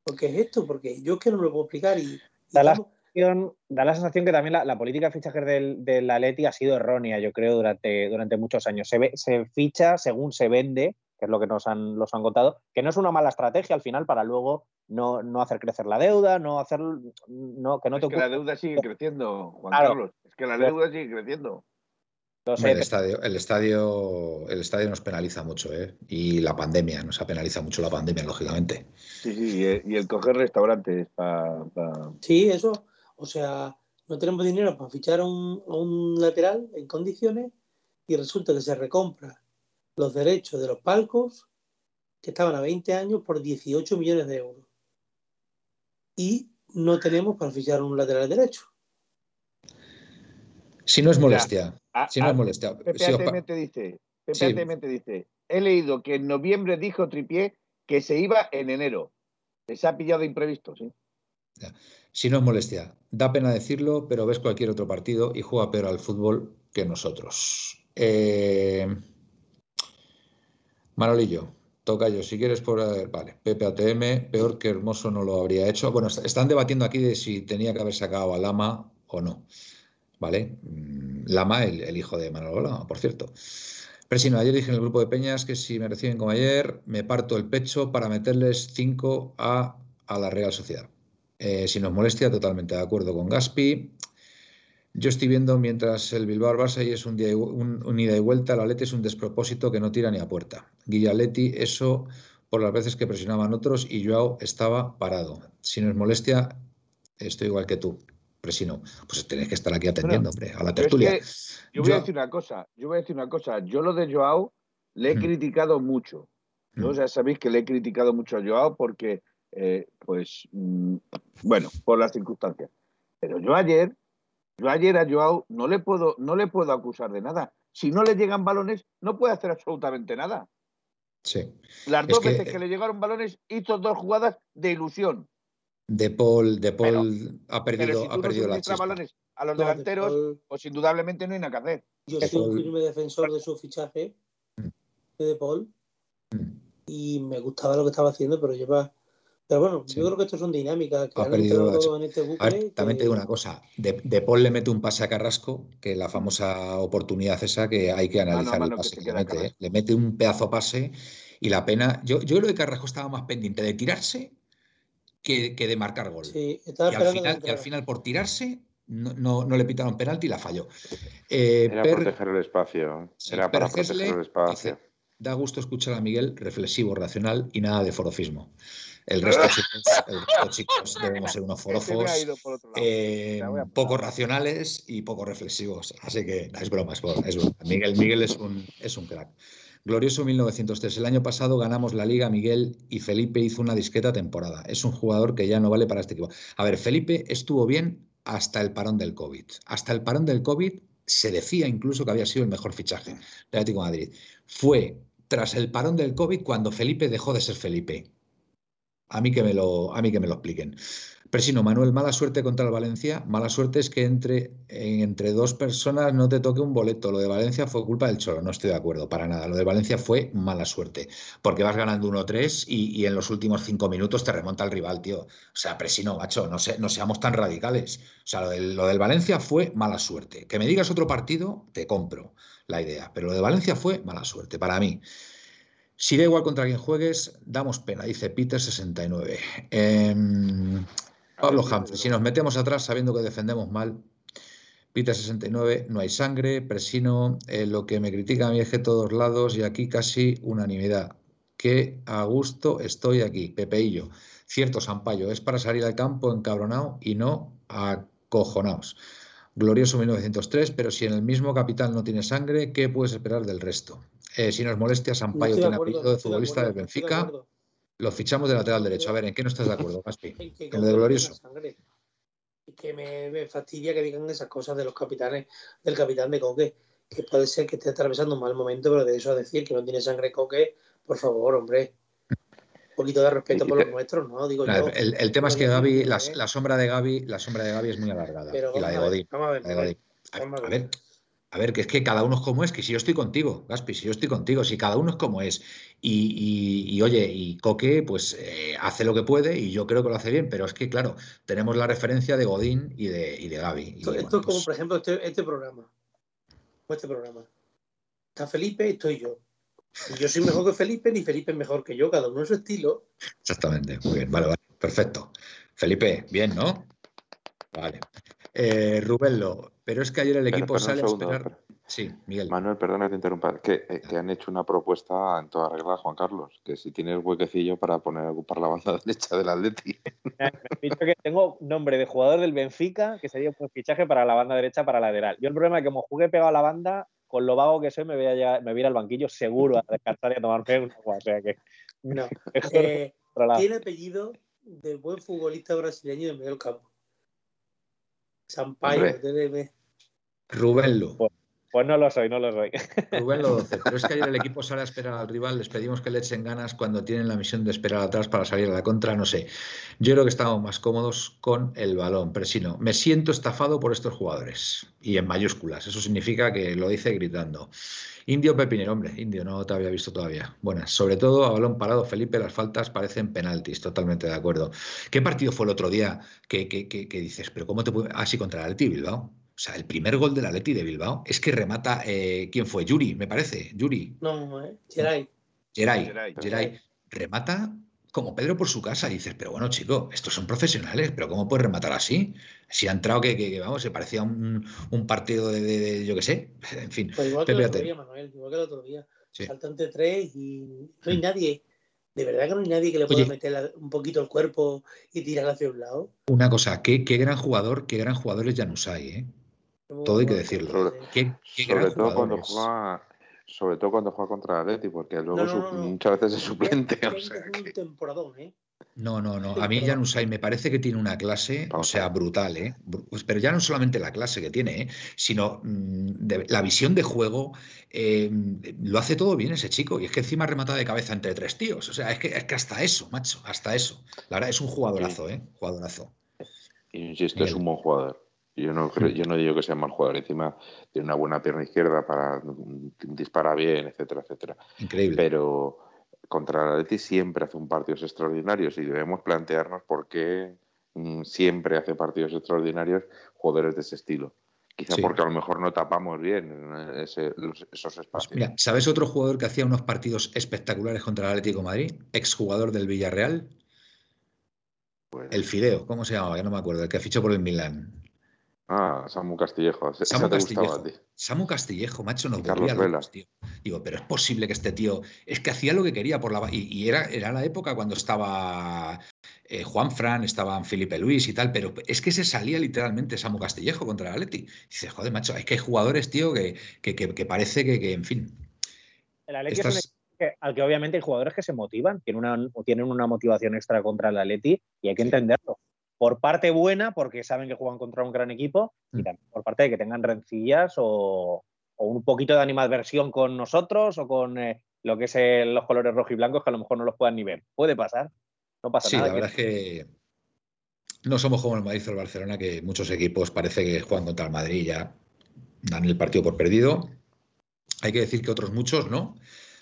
¿Por qué es esto? Porque yo es que no me lo puedo explicar y... da, la sensación, que también la, política de fichajes del, del Atleti ha sido errónea, yo creo, durante, durante muchos años. Se, se ficha según se vende, que es lo que nos han, los han contado, que no es una mala estrategia al final para luego no, no hacer crecer la deuda, no hacer. No, que no es que la deuda sigue creciendo, Juan Carlos. Es que la deuda sigue creciendo. el, estadio, el, estadio, el estadio nos penaliza mucho, ¿eh? Y la pandemia, nos ha penalizado mucho la pandemia, lógicamente. Sí, sí, y el coger restaurantes para. Sí, eso. O sea, no tenemos dinero para fichar a un, un lateral en condiciones y resulta que se recompra los derechos de los palcos que estaban a 20 años por 18 millones de euros y no tenemos para fichar un lateral derecho. Si no es molestia. si no es molestia. Dice, dice, he leído que en noviembre dijo Tripié que se iba en enero. Les ha pillado imprevisto, sí. Si no es molestia, da pena decirlo, pero ves cualquier otro partido y juega peor al fútbol que nosotros. Eh... Manolillo, Toca yo, si quieres por... Vale, Pepe ATM, peor que Hermoso no lo habría hecho. Bueno, están debatiendo aquí de si tenía que haber sacado a Lama o no. ¿Vale? Mm, Lama, el, hijo de Manuel Lama, por cierto. Presino, ayer dije en el grupo de Peñas que si me reciben como ayer, me parto el pecho para meterles 5 a, a, la Real Sociedad. Eh, si nos molestia, totalmente de acuerdo con Gaspi. Yo estoy viendo mientras el Bilbao Barça y es un, día, un, ida y vuelta, el Atleti es un despropósito que no tira ni a puerta. Guillaletti, eso por las veces que presionaban otros y Joao estaba parado. Si nos molestia, estoy igual que tú, Presino. Pues tenéis que estar aquí atendiendo, hombre, a la tertulia. yo voy a decir una cosa, yo voy a decir una cosa. Yo lo de Joao le he mm. criticado mucho. ¿no? Mm. Ya sabéis que le he criticado mucho a Joao porque, eh, pues, mm, bueno, por las circunstancias. Pero yo ayer yo ayer a Joao no le puedo, no le puedo acusar de nada. Si no le llegan balones, no puede hacer absolutamente nada. Sí. Las dos veces que le llegaron balones hizo dos jugadas de ilusión. De Paul, de Paul ha perdido, si ha perdido la balones a los delanteros, pues indudablemente no hay nada que hacer. Yo soy un firme defensor de su fichaje mm. de Paul mm. y me gustaba lo que estaba haciendo, pero lleva pero bueno, yo creo que esto son dinámicas que ha perdido en este bucle. también te digo una cosa, de, Paul le mete un pase a Carrasco, que la famosa oportunidad esa que hay que analizar el pase que, le mete. ¿eh? Le mete un pedazo pase y la pena. Yo, yo creo que Carrasco estaba más pendiente de tirarse que, de marcar gol. Sí, y, al final, y al final, por tirarse, no, no, le pitaron penalti y la falló. Eh, Era proteger el espacio. Era para proteger el espacio. da gusto escuchar a Miguel reflexivo, racional y nada de forofismo. El resto, chicos, debemos ser unos forofos eh, poco racionales y poco reflexivos. Así que es broma, es broma. Miguel, Miguel es, un, es un crack. Glorioso 1903. El año pasado ganamos la liga, Miguel, y Felipe hizo una discreta temporada. Es un jugador que ya no vale para este equipo. A ver, Felipe estuvo bien hasta el parón del COVID. Hasta el parón del COVID se decía incluso que había sido el mejor fichaje de Atlético de Madrid. Fue tras el parón del COVID cuando Felipe dejó de ser Felipe. A mí que me lo, a mí que me lo expliquen. Presino, Manuel, mala suerte contra el Valencia. Mala suerte es que entre, entre dos personas no te toque un boleto. Lo de Valencia fue culpa del Cholo, no estoy de acuerdo, para nada. Lo de Valencia fue mala suerte, porque vas ganando 1-3 y, en los últimos cinco minutos te remonta el rival, tío. O sea, Presino, macho, no, no seamos tan radicales. O sea, lo del, lo del Valencia fue mala suerte. Que me digas otro partido, te compro la idea, pero lo de Valencia fue mala suerte, para mí. Si da igual contra quien juegues, damos pena, dice Peter69. Em, Pablo Humphrey, si nos metemos atrás sabiendo que defendemos mal, Peter69, no hay sangre, Presino, eh, lo que me critica a mí es que todos lados y aquí casi unanimidad. Que a gusto estoy aquí, Pepeillo. Cierto, Sampaio, es para salir al campo encabronado y no acojonados. Glorioso 1903, pero si en el mismo capital no tiene sangre, ¿qué puedes esperar del resto? Eh, si nos molestia, Sampaio tiene apellido de futbolista del Benfica. Lo fichamos de lateral derecho. A ver, ¿en qué no estás de acuerdo, Gaspi? En, lo de Glorioso. Que me, fastidia que digan esas cosas de los capitanes, del capitán de Coque, que puede ser que esté atravesando un mal momento, pero de eso a decir que no tiene sangre Coque, por favor, hombre. Un poquito de respeto por los nuestros, ¿no? Digo yo. El, tema es que Gaby, la, sombra de Gaby, la sombra de Gaby es muy alargada. y la de Godín. a ver, a ver, a ver, que es que cada uno es como es, que si yo estoy contigo, Gaspi, si yo estoy contigo, si cada uno es como es. Y, oye, y Coque, pues eh, hace lo que puede y yo creo que lo hace bien, pero es que, claro, tenemos la referencia de Godín y de, y de Gaby. esto, es como, pues por ejemplo, este, este programa. Este programa. Está Felipe y estoy yo. Y yo soy mejor que Felipe, ni Felipe es mejor que yo, cada uno en su estilo. Exactamente, muy bien, vale, vale, perfecto. Felipe, bien, ¿no? Vale. Eh, Rubello, pero es que ayer el equipo sale a esperar. Sí, Miguel. Manuel, perdona que te interrumpa. Que, eh, que, han hecho una propuesta en toda regla, Juan Carlos, que si tienes huequecillo para poner a ocupar la banda derecha del Atleti. Me dicho que tengo nombre de jugador del Benfica, que sería un fichaje para la banda derecha para lateral. Yo el problema es que como jugué pegado a la banda, con lo vago que soy, me voy a, me voy a ir al banquillo seguro a descansar y a tomarme un agua. O sea que. No. Eh, tiene apellido de buen futbolista brasileño de medio campo. Sampaio, Rubén Lu. Pues no lo soy, no lo soy. Rubén lo 12. Pero es que ayer el equipo sale a esperar al rival, les pedimos que le echen ganas cuando tienen la misión de esperar atrás para salir a la contra, no sé. Yo creo que estamos más cómodos con el balón, pero si no, me siento estafado por estos jugadores. Y en mayúsculas, eso significa que lo dice gritando. Indio Pepinero, hombre, Indio, no te había visto todavía. Buenas, sobre todo a balón parado, Felipe, las faltas parecen penaltis, totalmente de acuerdo. ¿Qué partido fue el otro día que, dices, pero cómo te puede... Así ah, contra el Alti Bilbao? O sea, el primer gol del Atleti de Bilbao es que remata, eh, ¿quién fue? Yuri, me parece. Yuri. No, eh. Geray. Geray. Geray. Remata como Pedro por su casa. Y dices, pero bueno, chico, estos son profesionales, pero ¿cómo puedes rematar así? Si ha entrado que, vamos, se parecía un, un partido de, yo qué sé. En fin. Pues igual que el otro día, Manuel, igual que el otro día. Saltan de tres y no hay nadie. ¿De verdad que no hay nadie que le pueda meter un poquito el cuerpo y tirar hacia un lado? Una cosa, qué, qué gran jugador, qué gran jugador es Janusay, ¿eh? Todo hay que decirlo. Sobre, todo cuando juega, sobre todo cuando juega contra el Atleti, porque luego muchas veces es suplente. O sea, un temporadón, ¿eh? No, no, no. A mí Janusay me parece que tiene una clase, o sea, brutal, ¿eh? Pues, pero ya no solamente la clase que tiene, ¿eh? sino mm, la visión de juego. Eh, lo hace todo bien ese chico. Y es que encima remata de cabeza entre tres tíos. O sea, es que, es que hasta eso, macho, hasta eso. La verdad es un jugadorazo, ¿eh? Jugadorazo. Insisto, es un buen jugador. Yo no creo, yo no digo que sea mal jugador, encima tiene una buena pierna izquierda para dispara bien, etcétera, etcétera. Increíble. Pero contra la Atleti siempre hace un partidos extraordinarios y debemos plantearnos por qué mm, siempre hace partidos extraordinarios jugadores de ese estilo. Quizá porque a lo mejor no tapamos bien esos pues espacios. mira, ¿sabes otro jugador que hacía unos partidos espectaculares contra el Atlético de Madrid? Exjugador del Villarreal. Pues el Fideo, ¿cómo se llamaba? Ya no me acuerdo, el que fichó por el Milán. Ah, Samu Castillejo. Samu Castillejo. Samu Castillejo, macho, no Carlos tío. Digo, pero es posible que este tío. Es que hacía lo que quería por la. Y, era, era la época cuando estaba eh, Juan Fran, estaban Felipe Luis y tal, pero es que se salía literalmente Samu Castillejo contra el Atleti. Dices, joder, macho, es que hay jugadores, tío, que, que, parece que, en fin. El Atleti es un al que obviamente hay jugadores que se motivan, tienen una, tienen una motivación extra contra el Atleti y hay que entenderlo por parte buena, porque saben que juegan contra un gran equipo, y mm. también por parte de que tengan rencillas o, un poquito de animadversión con nosotros o con eh, lo que es los colores rojo y blancos que a lo mejor no los puedan ni ver. Puede pasar, no pasa nada. Sí, la verdad es que no somos como el Madrid o el Barcelona, que muchos equipos parece que juegan contra el Madrid y ya dan el partido por perdido. Hay que decir que otros muchos no.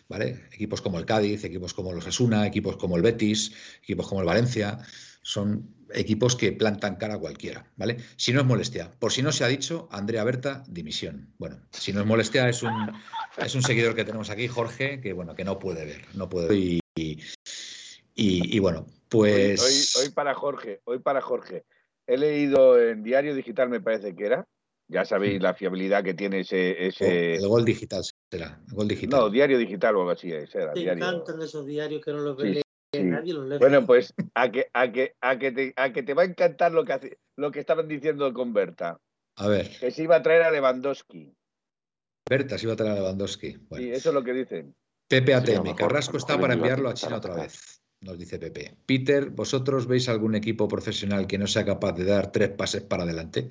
¿Vale? Equipos como el Cádiz, equipos como los Asuna, equipos como el Betis, equipos como el Valencia, son equipos que plantan cara a cualquiera, ¿vale? Si no es molestia, por si no se ha dicho, Andrea Berta, dimisión. Bueno, si no es molestia, es un, es un seguidor que tenemos aquí, Jorge, que bueno, que no puede ver, no puede ver. Y, y, bueno, pues. Hoy, para Jorge, hoy para Jorge. He leído en Diario Digital, me parece que era. Ya sabéis la fiabilidad que tiene ese. ese... El gol digital será. gol digital. No, Diario Digital o algo así. Era, Te encantan esos diarios que no los bueno, pues a que, a que, a que, te, a que te va a encantar lo que, hace, lo que estaban diciendo con Berta. A ver. Que se iba a traer a Lewandowski. Berta se iba a traer a Lewandowski. Sí, eso es lo que dicen. Pepe ATM. Carrasco está para enviarlo a China otra vez. Nos dice Pepe. Peter, ¿vosotros veis algún equipo profesional que no sea capaz de dar tres pases para adelante?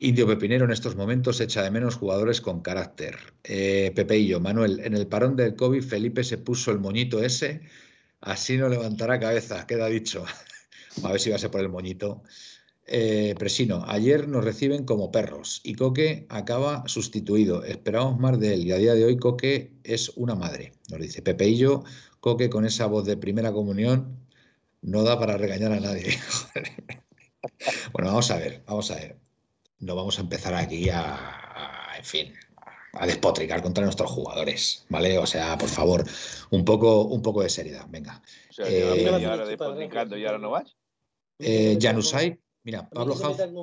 Indio Pepinero en estos momentos echa de menos jugadores con carácter. Eh, Pepe y yo, Manuel, en el parón del COVID, Felipe se puso el moñito ese Así no levantará cabeza, queda dicho. A ver si va a ser por el moñito. Eh, Presino, ayer nos reciben como perros y Coque acaba sustituido. Esperamos más de él y a día de hoy Coque es una madre. Nos dice Pepeillo, Coque con esa voz de primera comunión no da para regañar a nadie. bueno, vamos a ver, vamos a ver. No vamos a empezar aquí a en fin, a despotricar contra nuestros jugadores, ¿vale? O sea, por favor, un poco, un poco de seriedad, venga. O sea, eh, ahora despotricando y ahora no vas. Eh, Janusay, mira, Pablo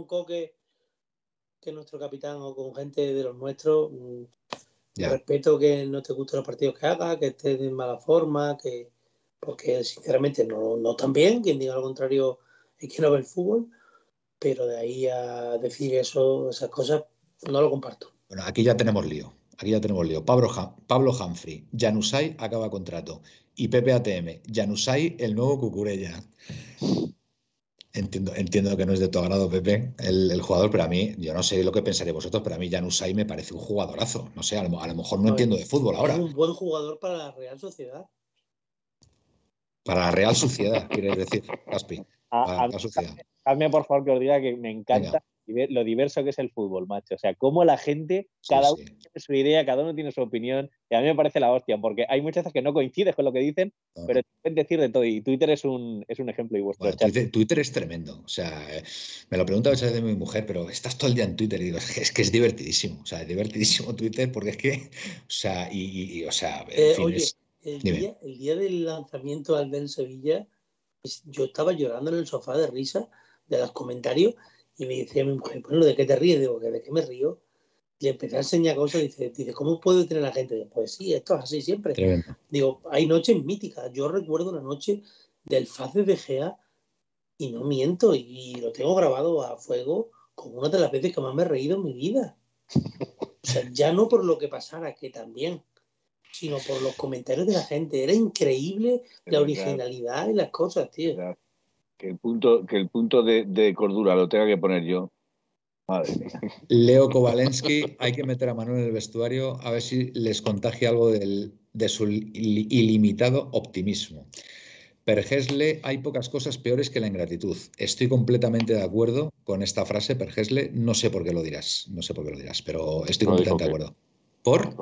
Coque, que es nuestro capitán, o con gente de los nuestros, mm, respeto que no te gusten los partidos que haga, que estés en mala forma, que porque sinceramente no, no tan bien, quien diga lo contrario es que no ve el fútbol, pero de ahí a decir eso, esas cosas, no lo comparto. Bueno, aquí ya tenemos lío. Aquí ya tenemos lío. Pablo, Pablo Humphrey, Janusay acaba contrato. Y Pepe ATM, Janusay, el nuevo Cucurella. Entiendo, entiendo que no es de tu agrado, Pepe, el, jugador, pero a mí, yo no sé lo que pensaréis vosotros, pero a mí Jan Usai me parece un jugadorazo. No sé, a lo, mejor no entiendo de fútbol ahora. Es un buen jugador para la Real Sociedad. Para la Real Sociedad, quieres decir, Gaspi. A, la sociedad. Hazme, por favor, que os diga que me encanta lo diverso que es el fútbol, macho. O sea, cómo la gente, cada uno tiene su idea, cada uno tiene su opinión, y a mí me parece la hostia, porque hay muchas veces que no coincides con lo que dicen, pero te pueden decir de todo, y Twitter es un, es un ejemplo y vuestro Twitter, es tremendo, o sea, me lo pregunta a veces de mi mujer, pero estás todo el día en Twitter, y digo, es que es divertidísimo, o sea, es divertidísimo Twitter, porque es que, o sea, y, o sea, eh, oye, el, día, el día del lanzamiento al Ben Sevilla, yo estaba llorando en el sofá de risa de los comentarios y me decía mi mujer, bueno, ¿de qué te ríes? Digo, ¿de qué me río? Y empecé a enseñar cosas, dice, dice ¿cómo puede tener la gente? pues sí, esto es así siempre. Digo, hay noches míticas. Yo recuerdo una noche del Faz de Gea y no miento, y lo tengo grabado a fuego como una de las veces que más me he reído en mi vida. O sea, ya no por lo que pasara, que también, sino por los comentarios de la gente. Era increíble la originalidad y las cosas, tío que el punto, que el punto de, cordura lo tenga que poner yo. Madre mía. Leo Kovalensky, hay que meter a Manuel en el vestuario a ver si les contagia algo de su ilimitado optimismo. Pergesle, hay pocas cosas peores que la ingratitud. Estoy completamente de acuerdo con esta frase, Pergesle. No sé por qué lo dirás, no sé por qué lo dirás, pero estoy completamente de acuerdo. ¿Por?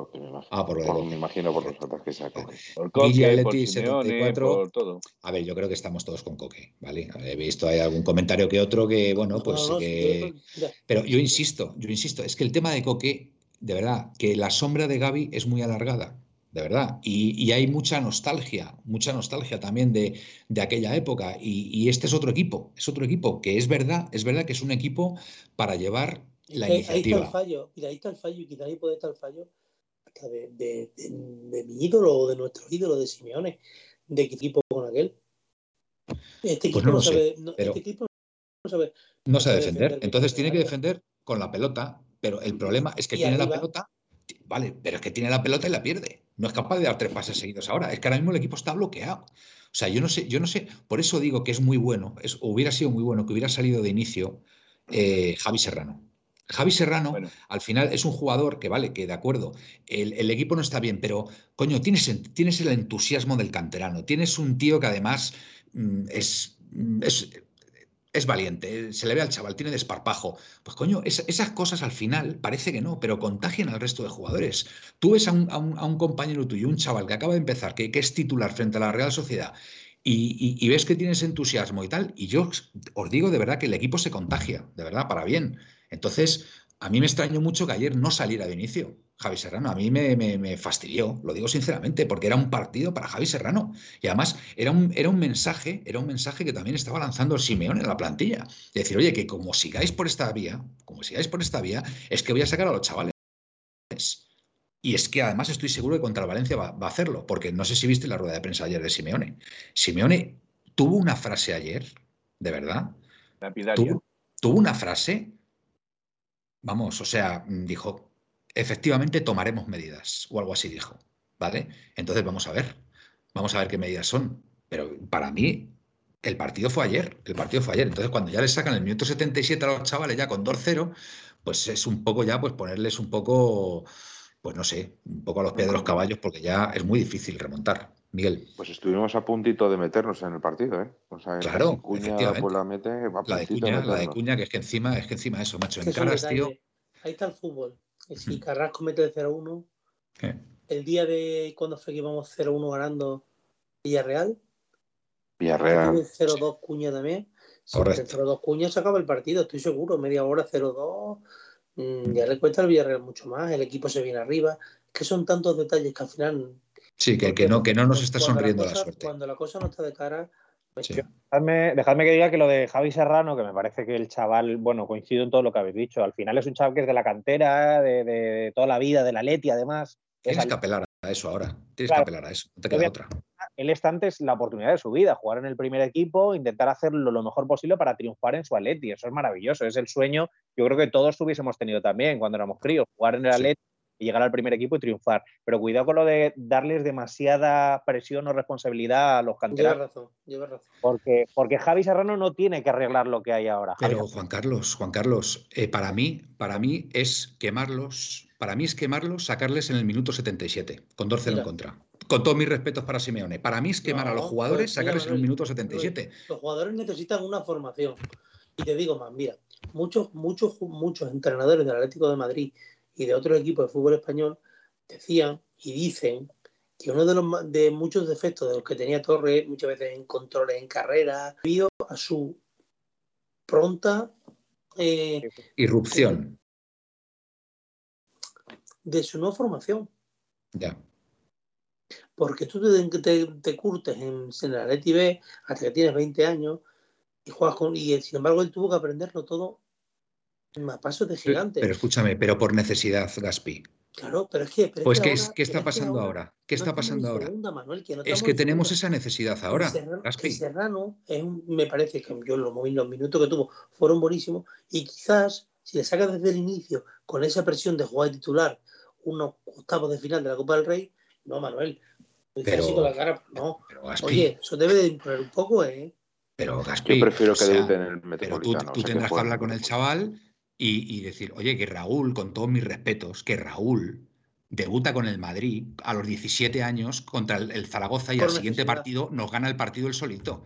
ah, por, lo Me imagino por los otros que se Por Coque, por 74. Por todo. A ver, yo creo que estamos todos con Coque, ¿vale? He visto hay algún comentario que otro que, bueno, pues que... Pero yo insisto, yo insisto, es que el tema de Coque, de verdad, que la sombra de Gaby es muy alargada, de verdad. Y, hay mucha nostalgia, mucha nostalgia también de, de aquella época. Y, y, este es otro equipo, es otro equipo que es verdad, es verdad que es un equipo para llevar la ahí, Ahí está el fallo, mira, ahí está el fallo, y quizá ahí puede estar el fallo hasta de, de, de, mi ídolo o de nuestro ídolo de Simeone, de qué equipo con aquel. Este pues equipo, no, sabe, este equipo no sabe, no sabe defender. Entonces tiene que defender con la pelota, pero el problema es que tiene la pelota, vale, pero es que tiene la pelota y la pierde. No es capaz de dar tres pases seguidos ahora. Es que ahora mismo el equipo está bloqueado. O sea, yo no sé, yo no sé, por eso digo que es muy bueno, es, hubiera sido muy bueno que hubiera salido de inicio eh, Javi Serrano. Javi Serrano, al final, es un jugador que, vale, que de acuerdo, el, equipo no está bien, pero, coño, tienes, tienes, el entusiasmo del canterano, tienes un tío que además mm, es, mm, es, es, valiente, se le ve al chaval, tiene desparpajo. Pues, coño, esas cosas al final parece que no, pero contagian al resto de jugadores. Tú ves a un, a un, compañero tuyo, un chaval que acaba de empezar, que, que es titular frente a la Real Sociedad, y, ves que tienes entusiasmo y tal, y yo os digo de verdad que el equipo se contagia, de verdad, para bien. Entonces, a mí me extrañó mucho que ayer no saliera de inicio Javi Serrano. A mí me, fastidió, lo digo sinceramente, porque era un partido para Javi Serrano. Y además era un, era un mensaje, era un mensaje que también estaba lanzando el Simeón en la plantilla. De decir, oye, que como sigáis por esta vía, como sigáis por esta vía, es que voy a sacar a los chavales. Y es que además estoy seguro que contra el Valencia va, a hacerlo, porque no sé si viste la rueda de prensa ayer de Simeone. Simeone tuvo una frase ayer, de verdad. Tuvo, tuvo una frase Vamos, o sea, mm, dijo, efectivamente tomaremos medidas, o algo así dijo, ¿vale? Entonces vamos a ver, vamos a ver qué medidas son. Pero para mí, el partido fue ayer, el partido fue ayer. Entonces, cuando ya le sacan el minuto 77 a los chavales ya con 2-0, pues es un poco ya, pues ponerles un poco, pues no sé, un poco a los pies de los caballos, porque ya es muy difícil remontar. Miguel. Pues estuvimos a puntito de meternos en el partido, ¿eh? O sea, claro, Cuña pues la mete, la de Cuña, la de Cuña, que es que encima, es que encima eso, macho, en caras, tío. Ahí está el fútbol. Si mm. Carrasco mete el 0-1, el día de cuando fue que íbamos 0-1 ganando Villarreal, Villarreal. 0-2 Cuña también. Si el 0-2 Cuña se acaba el partido, estoy seguro, media hora 0-2. Mm, ya le cuesta al Villarreal mucho más, el equipo se viene arriba. Es que son tantos detalles que al final Sí, que, que, no, que no nos está sonriendo la, suerte. Cuando la cosa no está de cara. Pues dejadme, que diga que lo de Javi Serrano, que me parece que el chaval, bueno, coincido en todo lo que habéis dicho. Al final es un chaval que es de la cantera, de, toda la vida, de la Leti, además. Tienes que apelar a eso ahora. Tienes que apelar a eso. No te queda otra. Él está antes la oportunidad de su vida, jugar en el primer equipo, intentar hacerlo lo mejor posible para triunfar en su Atleti. Eso es maravilloso. Es el sueño, yo creo que todos hubiésemos tenido también cuando éramos críos, jugar en el Atleti y llegar al primer equipo y triunfar. Pero cuidado con lo de darles demasiada presión o responsabilidad a los canteranos. Lleva razón, lleva razón. Porque, porque Javi Serrano no tiene que arreglar lo que hay ahora. Pero Juan Carlos, Juan Carlos, eh, para mí, para mí es quemarlos, para mí es quemarlos, sacarles en el minuto 77, con 12 en contra. Con todos mis respetos para Simeone. Para mí es quemar a los jugadores, sacarles en el minuto 77. Los jugadores necesitan una formación. Y te digo más, mira, muchos, muchos, muchos entrenadores del Atlético de Madrid y de otros equipos de fútbol español decían y dicen que uno de los de muchos defectos de los que tenía Torres, muchas veces en controles en carrera, debido a su pronta eh, irrupción de su no formación. Ya. Porque tú te, te, curtes en, en la Leti B hasta que tienes 20 años y juegas con. Y sin embargo, él tuvo que aprenderlo todo a pasos de gigante. Pero, escúchame, pero por necesidad, Gaspi. Claro, pero es que. pues, ¿qué, ¿qué está pasando ahora? ¿Qué está pasando ahora? es que tenemos esa necesidad ahora. Serrano, Gaspi. Serrano es me parece que yo los, los minutos que tuvo fueron buenísimos y quizás si le sacas desde el inicio con esa presión de jugar titular unos octavos de final de la Copa del Rey, no, Manuel. Pero, así con la cara, no. Oye, eso debe de imponer un poco, ¿eh? Pero Gaspi, yo prefiero que o en el Pero tú, tú tendrás que hablar con el chaval y, decir, oye, que Raúl, con todos mis respetos, que Raúl debuta con el Madrid a los 17 años contra el, Zaragoza y al siguiente partido nos gana el partido el solito.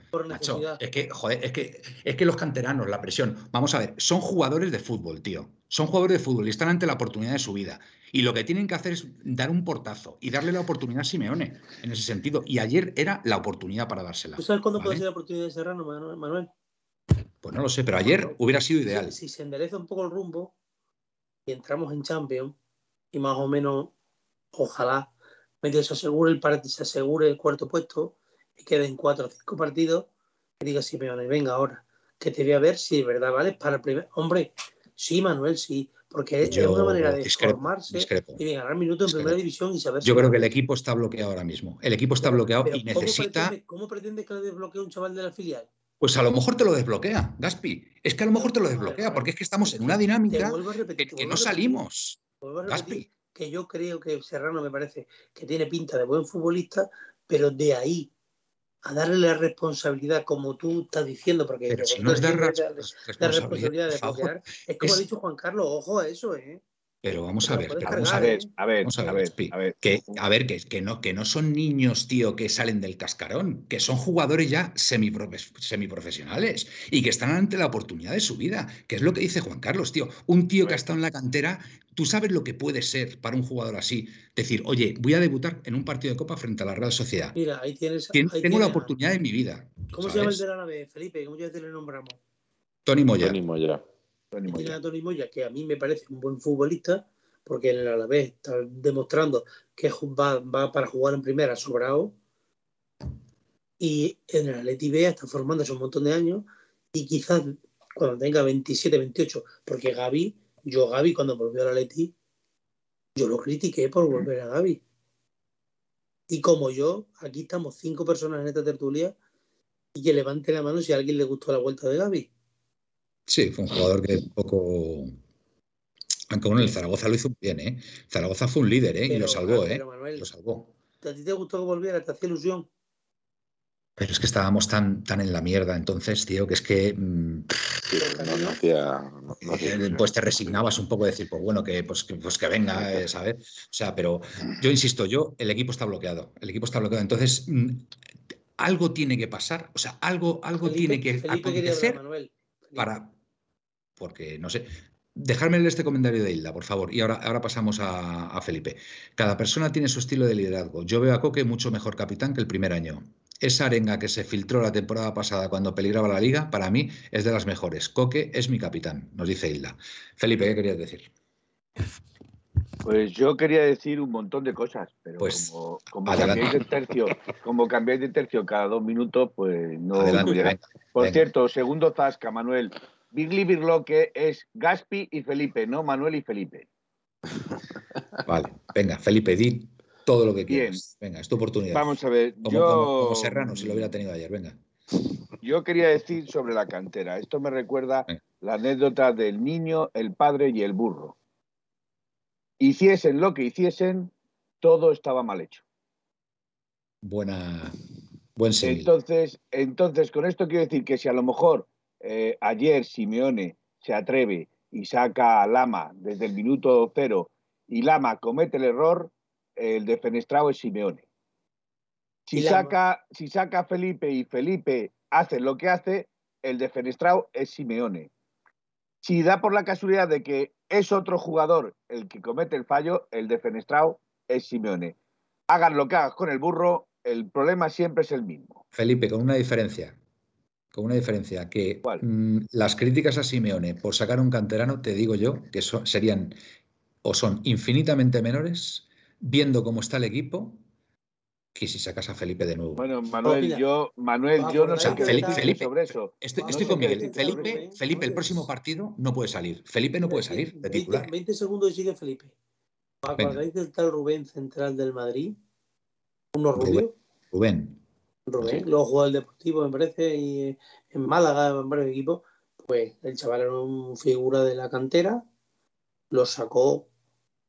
es que, joder, es que, es que los canteranos, la presión, vamos a ver, son jugadores de fútbol, tío. Son jugadores de fútbol y están ante la oportunidad de su vida. Y lo que tienen que hacer es dar un portazo y darle la oportunidad a Simeone en ese sentido. Y ayer era la oportunidad para dársela. ¿Tú sabes cuándo puede ser la oportunidad de Serrano, Manuel? Pues no lo sé, pero ayer hubiera sido ideal. Si, se endereza un poco el rumbo y entramos en Champions y más o menos, ojalá, medio se asegure el se asegure el cuarto puesto y queden cuatro o cinco partidos, que diga Simeone, venga ahora, que te voy a ver si es verdad, ¿vale? Para el primer. Hombre, sí, Manuel, sí. Porque es una manera de formarse y de ganar minutos en primera división y saber. Yo creo que el equipo está bloqueado ahora mismo. El equipo está bloqueado y necesita. ¿Cómo pretende que lo desbloquee un chaval de la filial? Pues a lo mejor te lo desbloquea, Gaspi. Es que a lo mejor te lo desbloquea, porque es que estamos en una dinámica que, no salimos. Gaspi. Que yo creo que Serrano me parece que tiene pinta de buen futbolista, pero de ahí a darle la responsabilidad, como tú estás diciendo, porque pero si no es dar responsabilidad, de apoyar, es como ha dicho Juan Carlos, ojo a eso, ¿eh? Pero vamos a ver, vamos a ver, a ver, a ver, que, a ver, que, que, no, que no son niños, tío, que salen del cascarón, que son jugadores ya semiprofesionales y que están ante la oportunidad de su vida, que es lo que dice Juan Carlos, tío. Un tío que ha estado en la cantera, tú sabes lo que puede ser para un jugador así, decir, oye, voy a debutar en un partido de Copa frente a la Real Sociedad. Mira, ahí tienes. tengo la oportunidad de mi vida. ¿Cómo se llama el de la nave, Felipe? ¿Cómo ya te le nombramos? Tony Moya. Tony Moya. Tiene a Tony Moya, que a mí me parece un buen futbolista, porque él a la vez está demostrando que va, va para jugar en primera sobrado. Y en el Atleti B está formándose un montón de años. Y quizás cuando tenga 27, 28, porque Gaby, yo Gaby cuando volvió al Atleti, yo lo critiqué por volver a Gaby. Y como yo, aquí estamos cinco personas en esta tertulia y que levante la mano si a alguien le gustó la vuelta de Gaby. Sí, fue un jugador que un poco. Aunque bueno, el Zaragoza lo hizo bien, ¿eh? Zaragoza fue un líder, ¿eh? y lo salvó, ¿eh? lo salvó. ¿A ti te gustó que volviera? ¿Te hacía ilusión? Pero es que estábamos tan, tan en la mierda entonces, tío, que es que. Mm, eh, pues te resignabas un poco a decir, pues bueno, que, pues, que, pues que venga, eh, ¿sabes? O sea, pero yo insisto, yo, el equipo está bloqueado. El equipo está bloqueado. Entonces, mm, algo tiene que pasar, o sea, algo, algo tiene que acontecer para, porque no sé. Dejadme este comentario de Hilda, por favor. Y ahora, ahora pasamos a, Felipe. Cada persona tiene su estilo de liderazgo. Yo veo a Coque mucho mejor capitán que el primer año. Esa arenga que se filtró la temporada pasada cuando peligraba la liga, para mí es de las mejores. Coque es mi capitán, nos dice Hilda. Felipe, ¿qué querías decir? Pues yo quería decir un montón de cosas, pero pues, como, como cambiáis de tercio, como cambiáis de tercio cada dos minutos, pues no. Por cierto, segundo Zasca, Manuel. Birli Birloque es Gaspi y Felipe, no Manuel y Felipe. Vale, venga, Felipe, di todo lo que quieras. Venga, es tu oportunidad. Vamos a ver. Como, yo... como, Serrano, si lo hubiera tenido ayer, venga. Yo quería decir sobre la cantera. Esto me recuerda la anécdota del niño, el padre y el burro. hiciesen lo que hiciesen, todo estaba mal hecho. Buena, buen Entonces, entonces, con esto quiero decir que si a lo mejor eh, ayer Simeone se atreve y saca a Lama desde el minuto cero y Lama comete el error, el defenestrado es Simeone. Si saca, si saca a Felipe y Felipe hace lo que hace, el defenestrado es Simeone. Si da por la casualidad de que es otro jugador el que comete el fallo, el defenestrado es Simeone. Hagan lo que hagas con el burro, el problema siempre es el mismo. Felipe, con una diferencia. Con una diferencia, que mm, las críticas a Simeone por sacar un canterano, te digo yo, que serían o son infinitamente menores, viendo cómo está el equipo, que si sacas a Felipe de nuevo. Bueno, Manuel, yo, Manuel, yo no sé qué Felipe, sobre eso. Estoy, con Miguel. Felipe, Felipe, el próximo partido no puede salir. Felipe no puede salir de titular. 20, segundos y sigue Felipe. ¿Acordáis del tal Rubén central del Madrid? Uno rubio. Rubén. Rubén, luego jugó el Deportivo, me parece, y en Málaga, en varios equipos. Pues el chaval era un figura de la cantera, lo sacó,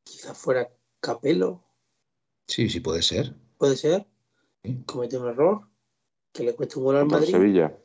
quizás fuera Capelo. Sí, sí, puede ser. Puede ser. Comete un error que le cuesta un gol al Madrid. Sevilla.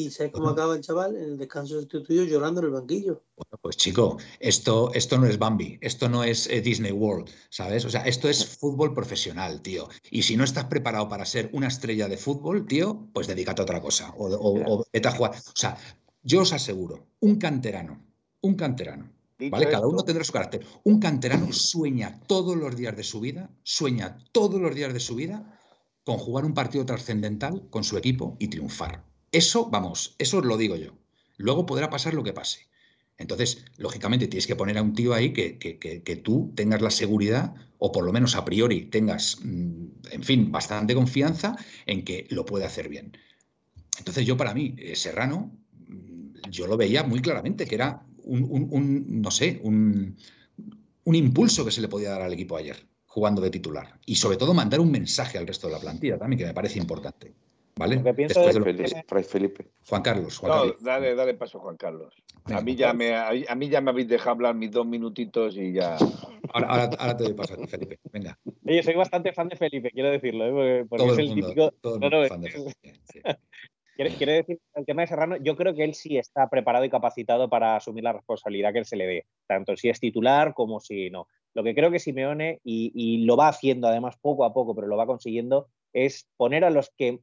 ¿Y sabes cómo acaba el chaval en el descanso sustituido llorando en el banquillo? Bueno, pues chico, esto, esto no es Bambi, esto no es eh, Disney World, ¿sabes? O sea, esto es fútbol profesional, tío. Y si no estás preparado para ser una estrella de fútbol, tío, pues dedícate a otra cosa. O, o, vete a jugar. O sea, yo os aseguro, un canterano, un canterano, ¿vale? Cada uno tendrá su carácter. Un canterano sueña todos los días de su vida, sueña todos los días de su vida con jugar un partido trascendental con su equipo y triunfar. Eso, vamos, eso os lo digo yo. Luego podrá pasar lo que pase. Entonces, lógicamente, tienes que poner a un tío ahí que, que, tú tengas la seguridad, o por lo menos a priori tengas, mm, en fin, bastante confianza en que lo puede hacer bien. Entonces, yo para mí, eh, Serrano, mm, yo lo veía muy claramente, que era un, no sé, un, un impulso que se le podía dar al equipo ayer, jugando de titular. Y sobre todo mandar un mensaje al resto de la plantilla también, que me parece importante. ¿Vale? Después de Felipe. Juan Carlos. Dale, dale paso, Juan Carlos. a, mí ya me, a, mí ya me habéis dejado hablar mis dos minutitos y ya. Ahora, ahora, te doy paso a ti, Felipe. Venga. Oye, soy bastante fan de Felipe, quiero decirlo, ¿eh? porque, es el, típico. Quiere, decir, el tema de Serrano, yo creo que él sí está preparado y capacitado para asumir la responsabilidad que él se le dé, tanto si es titular como si no. Lo que creo que Simeone, y, y lo va haciendo además poco a poco, pero lo va consiguiendo, es poner a los que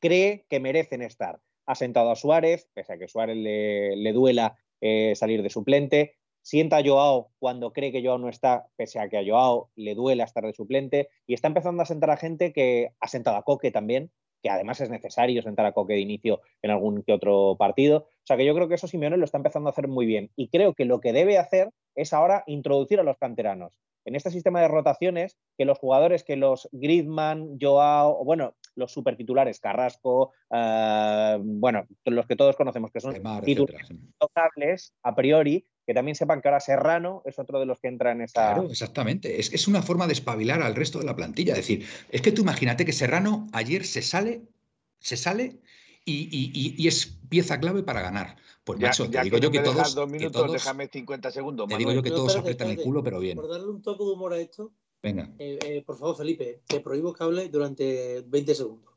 cree que merecen estar. Ha sentado a Suárez, pese a que Suárez le, duela eh, salir de suplente. Sienta a Joao cuando cree que Joao no está, pese a que a Joao le duela estar de suplente. Y está empezando a sentar a gente que ha sentado a Coque también, que además es necesario sentar a Coque de inicio en algún que otro partido. O sea que yo creo que eso Simeone lo está empezando a hacer muy bien. Y creo que lo que debe hacer es ahora introducir a los canteranos. En este sistema de rotaciones, que los jugadores, que los Griezmann, Joao, bueno, los supertitulares, Carrasco, eh, bueno, los que todos conocemos, que son titulares tocables a priori, que también sepan que ahora Serrano es otro de los que entra en esa. Claro, exactamente. Es, es una forma de espabilar al resto de la plantilla. Es decir, es que tú imagínate que Serrano ayer se sale, se sale y, es pieza clave para ganar. Pues macho, te digo yo que todos, dos minutos, déjame 50 segundos. Te digo yo que todos apretan el culo, pero bien. Por darle un toque de humor a esto, Venga. Eh, eh, por favor, Felipe, te prohíbo que hable durante 20 segundos.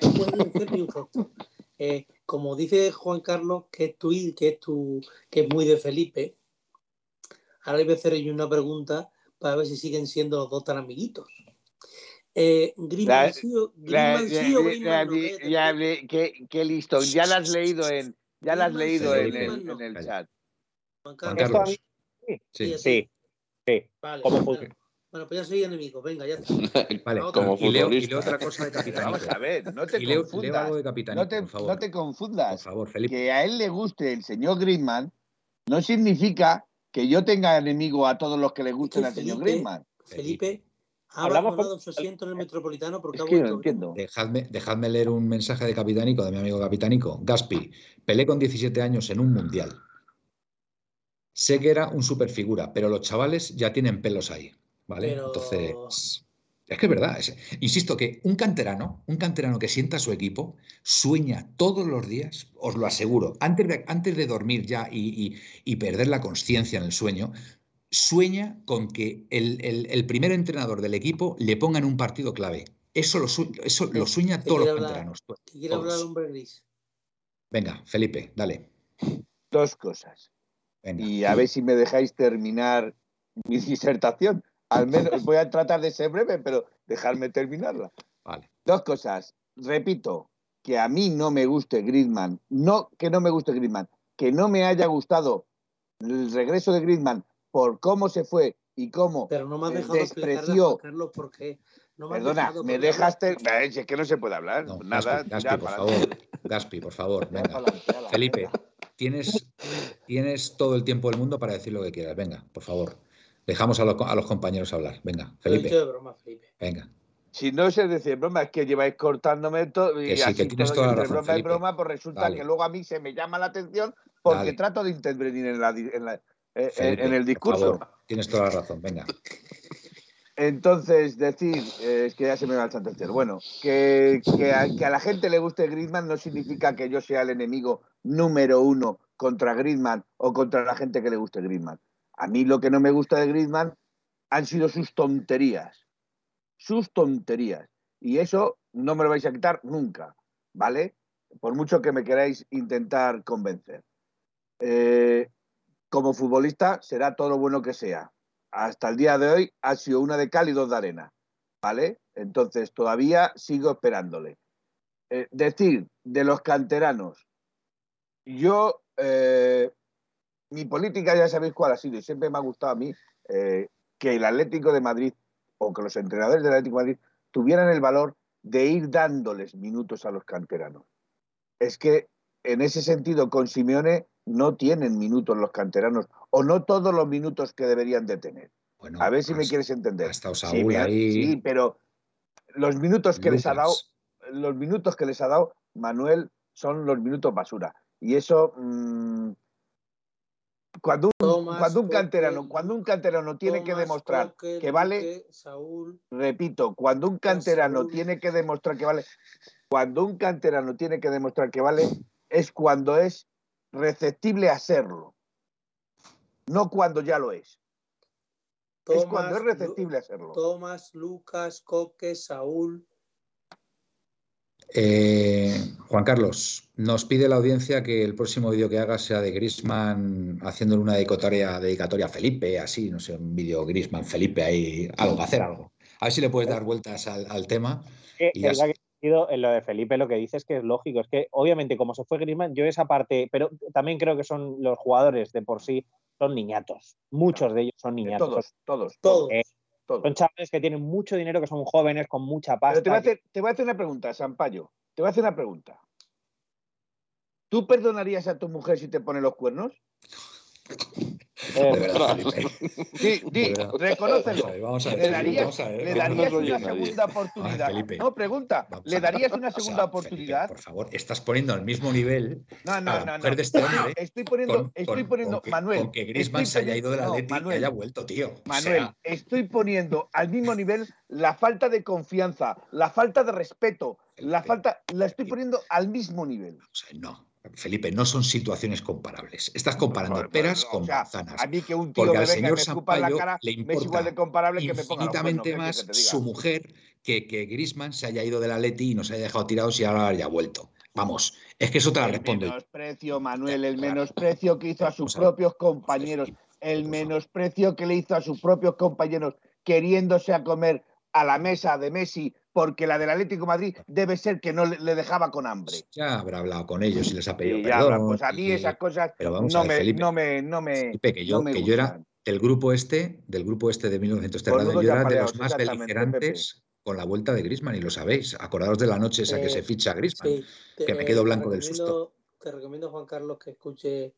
No puedes hacer ni un gesto. Eh, como dice Juan Carlos, que es tu que es tu, que es muy de Felipe, ahora le voy a hacer yo una pregunta para ver si siguen siendo los dos tan amiguitos. Eh, o qué, listo, ya la has leído en, ya la has leído en, el, chat. Juan Carlos. Sí, sí. sí. Vale, como bueno, pues ya soy enemigo, venga, ya está. vale, como y leo, y leo, otra cosa de Capitánico. Vamos a ver, no te leo, confundas. Leo de Capitánico, no, te, por favor. no te confundas. Por favor, Felipe. Que a él le guste el señor Griezmann no significa que yo tenga enemigo a todos los que le gusten al señor Griezmann. Felipe, ha abandonado su asiento en el Metropolitano porque es que no entiendo. Dejadme, dejadme leer un mensaje de Capitánico, de mi amigo Capitánico. Gaspi, pelé con 17 años en un mundial. Sé que era un superfigura, pero los chavales ya tienen pelos ahí. ¿Vale? Entonces. Es que es verdad. insisto que un canterano, un canterano que sienta a su equipo, sueña todos los días, os lo aseguro, antes de, antes de dormir ya y, perder la conciencia en el sueño, sueña con que el, primer entrenador del equipo le ponga en un partido clave. Eso lo, eso lo sueña todos los canteranos. quiere hablar hombre gris? Venga, Felipe, dale. Dos cosas. y a ver si me dejáis terminar mi disertación. Al menos voy a tratar de ser breve, pero dejarme terminarla. Vale. Dos cosas. Repito, que a mí no me guste Griezmann, no que no me guste Griezmann, que no me haya gustado el regreso de Griezmann por cómo se fue y cómo Pero no me has dejado despreció. Carlos, porque no me Perdona, me dejaste. Es que no se puede hablar. Nada. Gaspi, por favor. Gaspi, por favor. Venga. Felipe, tienes, tienes todo el tiempo del mundo para decir lo que quieras. Venga, por favor. Dejamos a, a los compañeros hablar. Venga, Felipe. De broma, Felipe. Venga. Si no se decir broma, es que lleváis cortándome todo y que así tienes toda la broma y broma, pues resulta que luego a mí se me llama la atención porque trato de intervenir en, la, en, la, eh, en, el discurso. tienes toda la razón, venga. Entonces, decir, eh, es que ya se me va el atención. Bueno, que, que, a, que, a, la gente le guste Griezmann no significa que yo sea el enemigo número uno contra Griezmann o contra la gente que le guste Griezmann. A mí lo que no me gusta de Griezmann han sido sus tonterías sus tonterías. Y eso no me lo vais a quitar nunca, ¿vale? Por mucho que me queráis intentar convencer. Eh, como futbolista será todo lo bueno que sea. Hasta el día de hoy ha sido una de cal y dos de arena, ¿vale? Entonces todavía sigo esperándole. Eh, decir de los canteranos, yo, eh, mi política ya sabéis cuál ha sido y siempre me ha gustado a mí que el Atlético de Madrid o que los entrenadores del Atlético de Madrid tuvieran el valor de ir dándoles minutos a los canteranos. Es que en ese sentido con Simeone no tienen minutos los canteranos o no todos los minutos que deberían de tener. a ver si me quieres entender. Hasta Saúl ahí. sí, pero los minutos que les ha dado, los minutos que les ha dado Manuel son los minutos basura. Y eso mm, cuando un, cuando un canterano, cuando un canterano tiene que demostrar que vale, repito, cuando un canterano tiene que demostrar que vale, cuando un canterano tiene que demostrar que vale, es cuando es receptible a serlo, no cuando ya lo es. es cuando es receptible a serlo. Tomás, Lucas, Coque, Saúl, eh, Juan Carlos, nos pide la audiencia que el próximo vídeo que haga sea de Grisman haciéndole una dedicatoria, dedicatoria a Felipe, así, no sé, un vídeo Grisman, Felipe, ahí, algo, hacer algo. A ver si le puedes dar vueltas al, tema. y en lo de Felipe lo que dices es que es lógico, es que obviamente como se fue Grisman, yo esa parte, pero también creo que son los jugadores de por sí, son niñatos. Muchos de ellos son niñatos. Todos, todos, todos. Eh, son chavales que tienen mucho dinero, que son jóvenes, con mucha pasta. te voy, a hacer, te voy a hacer una pregunta, Sampaio. Te voy a hacer una pregunta. ¿Tú perdonarías a tu mujer si te pone los cuernos? De verdad, Felipe. Sí, di, reconócelo. Vamos a ver, ¿Le darías, ¿le darías una segunda oportunidad? no, pregunta. ¿Le darías una segunda oportunidad? por favor, estás poniendo al mismo nivel no, no, no, no. de este hombre. Estoy poniendo, estoy poniendo, Manuel. Con que Griezmann se haya ido de la no, Leti y haya vuelto, tío. Manuel, estoy poniendo al mismo nivel la falta de confianza, la falta de respeto, la falta, la estoy poniendo al mismo nivel. O sea, no. Felipe, no son situaciones comparables. Estás comparando peras con manzanas. A mí que un tío porque al señor Sampaio le importa igual de comparable que infinitamente más su mujer que que Grisman se haya ido de la Leti y nos haya dejado tirados y ahora haya vuelto. Vamos, es que eso te la respondo. El menosprecio, Manuel, el menosprecio que hizo a sus propios compañeros, el menosprecio que le hizo a sus propios compañeros queriéndose a comer a la mesa de Messi porque la del Atlético Madrid debe ser que no le, dejaba con hambre. Ya habrá hablado con ellos y les ha pedido perdón. pues a mí esas cosas no, me, no, me, no me, que yo, que yo era del grupo este, del grupo este de 1930, yo era de los más beligerantes con la vuelta de Grisman y lo sabéis. Acordaos de la noche esa que se ficha Grisman, que me quedo blanco del susto. Te recomiendo, Juan Carlos, que escuche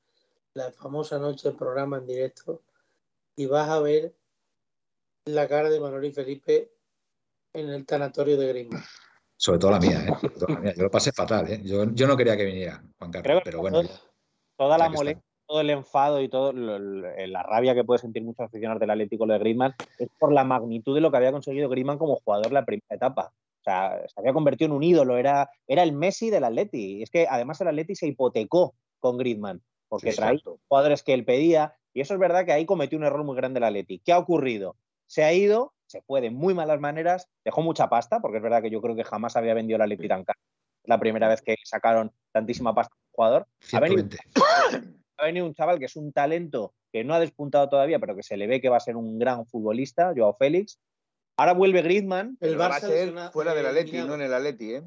la famosa noche del programa en directo y vas a ver la cara de Manuel y Felipe en el tanatorio de Griezmann. Sobre todo la mía, ¿eh? Yo lo pasé fatal, ¿eh? Yo, no quería que viniera, Juan Carlos, pero bueno. toda la molestia, todo el enfado y toda la rabia que puede sentir muchos aficionados del Atlético de Griezmann es por la magnitud de lo que había conseguido Griezmann como jugador en la primera etapa. O sea, se había convertido en un ídolo, era, era el Messi del Atleti. Es que además el Atleti se hipotecó con Griezmann, porque traía jugadores que él pedía, Y eso es verdad que ahí cometió un error muy grande el Atleti. ¿Qué ha ocurrido? Se ha ido, se fue de muy malas maneras, dejó mucha pasta, porque es verdad que yo creo que jamás había vendido la Atleti tan. La primera vez que sacaron tantísima pasta al jugador. Ha venido, ha venido, un chaval que es un talento que no ha despuntado todavía, pero que se le ve que va a ser un gran futbolista, Joao Félix. Ahora vuelve Griezmann. El Barça va a ser fuera del Atleti, no en el Atleti, ¿eh?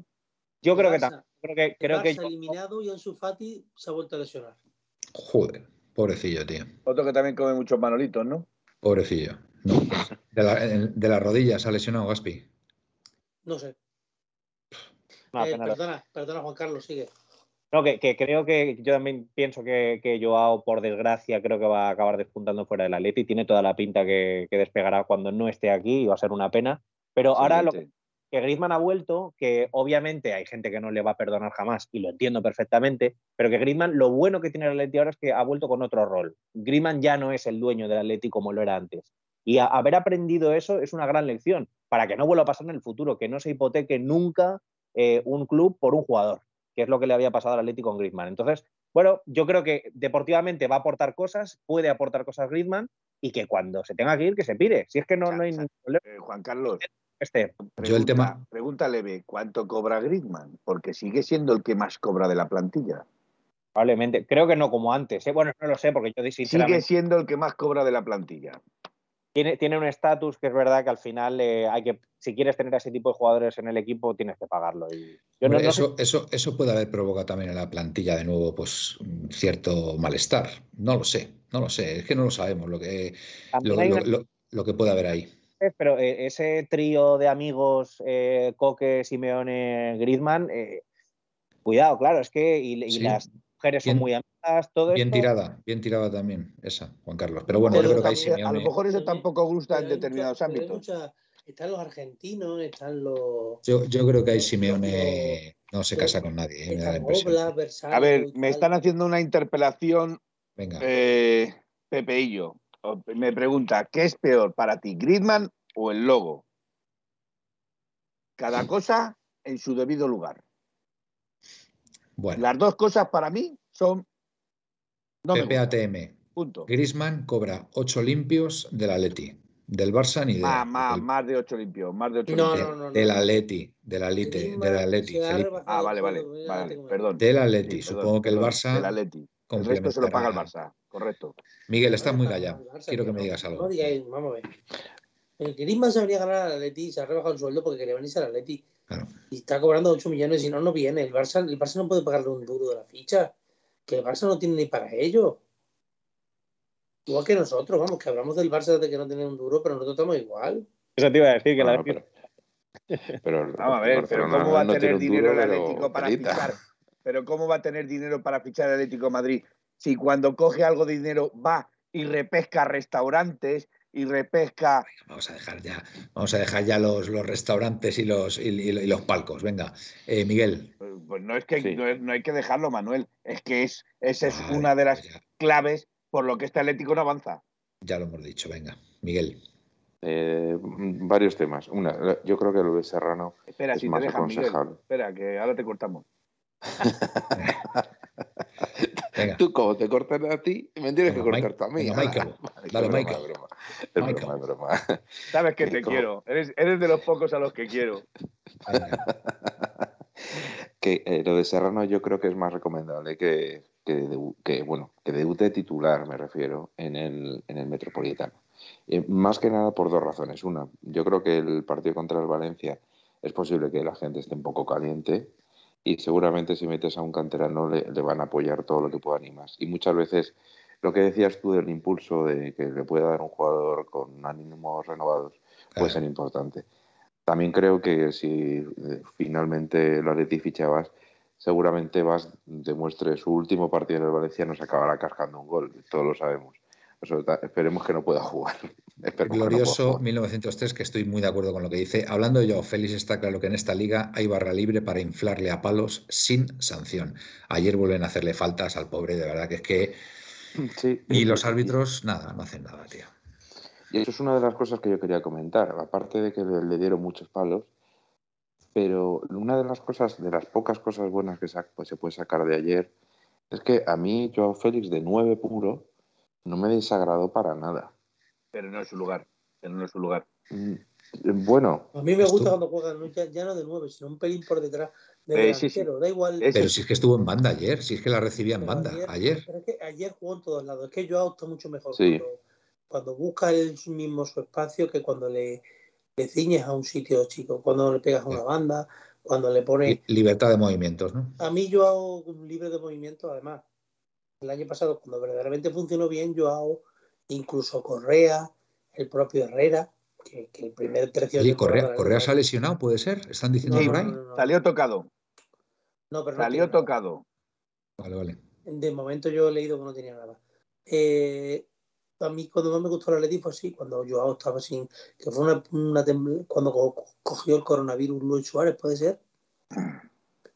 Yo creo que también. Creo que, creo que eliminado y Ansu Fati se ha vuelto a lesionar. Joder, pobrecillo, tío. Otro que también come muchos manolitos, ¿no? Pobrecillo. De, la, de las rodillas ha lesionado Gaspi. No sé. Eh, perdona, perdona, Juan Carlos, sigue. No, que, creo que yo también pienso que, que, Joao, por desgracia, creo que va a acabar despuntando fuera del Atleti. Tiene toda la pinta que, que, despegará cuando no esté aquí y va a ser una pena. Pero ahora lo que, que Griezmann ha vuelto, que obviamente hay gente que no le va a perdonar jamás y lo entiendo perfectamente, pero que Griezmann, lo bueno que tiene el Atleti ahora es que ha vuelto con otro rol. Griezmann ya no es el dueño del Atleti como lo era antes. Y haber aprendido eso es una gran lección para que no vuelva a pasar en el futuro, que no se hipoteque nunca eh, un club por un jugador, que es lo que le había pasado al Atleti con Griezmann. Entonces, bueno, yo creo que deportivamente va a aportar cosas, puede aportar cosas Griezmann y que cuando se tenga que ir, que se pire. Si es que no, no hay ningún problema. Eh, Juan Carlos, este. Yo el tema. Pregúntale, ¿cuánto cobra Griezmann? Porque sigue siendo el que más cobra de la plantilla. Probablemente. Creo que no como antes. ¿eh? Bueno, no lo sé, porque yo Sigue siendo el que más cobra de la plantilla. Tiene, tiene un estatus que es verdad que al final eh, hay que, si quieres tener a ese tipo de jugadores en el equipo, tienes que pagarlo. Y eso, eso, eso puede haber provocado también en la plantilla de nuevo, pues cierto malestar. No lo sé, no lo sé, es que no lo sabemos lo que, lo que puede haber ahí pero eh, ese trío de amigos, eh, Coque, Simeone, Griezmann, eh, cuidado, claro, es que y, las mujeres son muy amigas, todo Bien tirada, bien tirada también esa, Juan Carlos. Pero bueno, yo creo que hay Simeone. A lo mejor eso tampoco gusta en determinados ámbitos. están los argentinos, están los. Yo, yo creo que hay Simeone no se casa con nadie, me da la impresión. A ver, me están haciendo una interpelación. Venga. Pepeillo me pregunta, ¿qué es peor para ti, Gridman o el logo? Cada cosa en su debido lugar. Bueno. Las dos cosas para mí son... No PPATM. Punto. Griezmann cobra 8 limpios del Atleti. Del Barça ni de. Más, más, más de 8 limpios. Más de 8 no, limpios. No, no, no, del Atleti. Del Atleti. Del Atleti. Ah, vale, vale. vale perdón. Del Atleti. Supongo que el Barça. Del Atleti. El resto se lo paga el Barça, correcto. Miguel, estás muy callado. Quiero que me digas algo. No digáis, vamos a ver. El Griezmann se venía a ganar al Atleti y se ha rebajado el sueldo porque quería venirse al Atleti. Claro. Y está cobrando 8 millones y no, no viene. El Barça, el Barça no puede pagarle un duro de la ficha. Que el Barça no tiene ni para ello. Igual que nosotros, vamos, que hablamos del Barça de que no tiene un duro, pero nosotros estamos igual. Eso te iba a decir que la pero, pero, vamos a ver, pero ¿cómo va a tener dinero el Atlético para fichar? Pero ¿cómo va a tener dinero para fichar el Atlético Madrid si cuando coge algo de dinero va y repesca restaurantes y repesca. Vamos a dejar ya, vamos a dejar ya los, los restaurantes y los, y, los palcos. Venga, eh, Miguel. Pues, no es que no, hay que dejarlo, Manuel. Es que es, esa es una de las claves por lo que este Atlético no avanza. Ya lo hemos dicho, venga. Miguel. Eh, varios temas. Una, yo creo que lo de Serrano Espera, es si más te dejan, Miguel. Espera, que ahora te cortamos. Tú, como te cortan a ti, me tienes que cortar tú a mí. Michael. Dale, Michael. Es broma, es broma. Sabes que te quiero. Eres, eres, de los pocos a los que quiero. que eh, lo de Serrano yo creo que es más recomendable que, que, que, bueno, que debute titular, me refiero, en el, en el Metropolitano. Eh, más que nada por dos razones. Una, yo creo que el partido contra el Valencia es posible que la gente esté un poco caliente y seguramente si metes a un canterano le, le, van a apoyar todo lo que puedan y más. Y muchas veces lo que decías tú del impulso de que le pueda dar un jugador con ánimos renovados puede ser importante. También creo que si eh, finalmente la Leti fichabas, seguramente vas demuestre su último partido en el Valencia nos acabará cascando un gol, todos lo sabemos esperemos que no pueda jugar. Glorioso 1903, que estoy muy de acuerdo con lo que dice. Hablando de Joao Félix, está claro que en esta liga hay barra libre para inflarle a palos sin sanción. Ayer vuelven a hacerle faltas al pobre, de verdad que es que. y los árbitros, nada, no hacen nada, tío. Y eso es una de las cosas que yo quería comentar. Aparte de que le, dieron muchos palos, pero una de las cosas, de las pocas cosas buenas que se, pues, se puede sacar de ayer, es que a mí, Joao Félix, de nueve puro, no me desagradó para nada. Pero no es su lugar. Pero no es su lugar. Mm, bueno. A mí me gusta cuando juegan ya, no de nueve, sino un pelín por detrás de eh, Da igual. Pero si es que estuvo en banda ayer, si es que la recibía en banda ayer. Pero es que ayer jugó en todos lados. Es que Joao está mucho mejor cuando, cuando, busca él mismo su espacio que cuando le, le ciñes a un sitio chico, cuando le pegas a una banda, cuando le pones. Libertad de movimientos, ¿no? A mí Joao libre de movimiento, además. El año pasado, cuando verdaderamente funcionó bien, Joao, incluso Correa, el propio Herrera, que, el primer tercio de Correa, Correa se ha lesionado, ¿puede ser? ¿Están diciendo por ahí? Salió tocado. No, pero Salió tocado. Vale, vale. De momento yo he leído que no tenía nada. Eh, a mí cuando más me gustó la Leti fue así, cuando Joao estaba sin, que fue una, una cuando cogió el coronavirus Luis Suárez, ¿puede ser?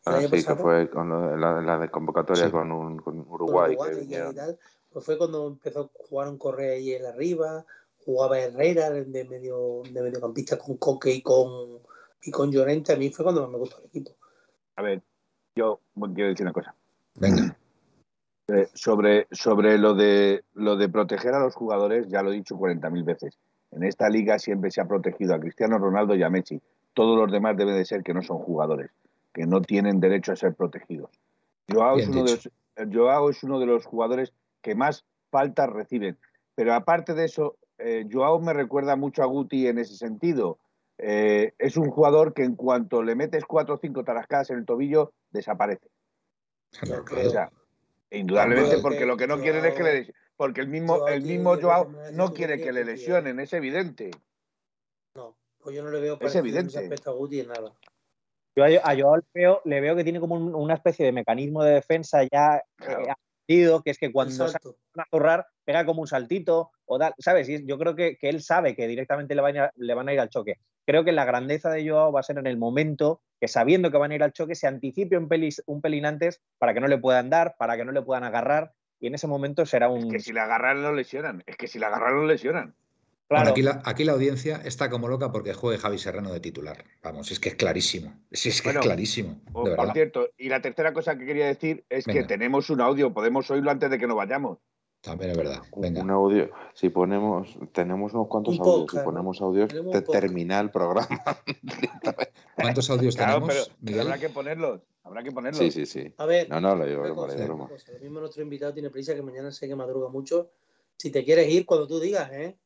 Ah, sí, que fue con la, de convocatoria con, un, con Uruguay. Pues fue cuando empezó a jugar un Correa ahí en arriba, jugaba Herrera de medio de mediocampista con Coque y con y con Llorente, a mí fue cuando más me gustó el equipo. A ver, yo quiero decir una cosa. Venga. Eh, sobre, sobre lo de lo de proteger a los jugadores, ya lo he dicho 40.000 veces. En esta liga siempre se ha protegido a Cristiano Ronaldo y a Messi. Todos los demás deben de ser que no son jugadores, que no tienen derecho a ser protegidos. Joao es, uno de los, Joao es uno de los jugadores que más faltas reciben. Pero aparte de eso, eh, Joao me recuerda mucho a Guti en ese sentido. Eh, es un jugador que en cuanto le metes cuatro o cinco tarascadas en el tobillo, desaparece. indudablemente porque lo que no quieren es que le porque el mismo el mismo Joao no quiere que le lesionen, es evidente. No, pues yo no le veo es evidente. a Guti en nada. Yo a, Joao le veo, que tiene como una especie de mecanismo de defensa ya eh, que es que cuando se van a zurrar, pega como un saltito, o da, ¿sabes? yo creo que, él sabe que directamente le van, a, le van a ir al choque. Creo que la grandeza de Joao va a ser en el momento que sabiendo que van a ir al choque, se anticipe un, un pelín antes para que no le puedan dar, para que no le puedan agarrar, y en ese momento será un... Es que si le agarran lo lesionan, es que si le agarran lo lesionan aquí, la, audiencia está como loca porque juegue Javi Serrano de titular. Vamos, es que es clarísimo. Es, es que es clarísimo. por cierto, y la tercera cosa que quería decir es que tenemos un audio, podemos oírlo antes de que nos vayamos. También es verdad. Un audio. Si ponemos, tenemos unos cuantos audios. Si ponemos audios, te termina el programa. ¿Cuántos audios tenemos? Pero, habrá que ponerlos. Habrá que ponerlos. Sí, sí, sí. A ver. No, no, lo digo broma, broma. Lo mismo nuestro invitado tiene prisa que mañana sé que madruga mucho. Si te quieres ir cuando tú digas, ¿eh?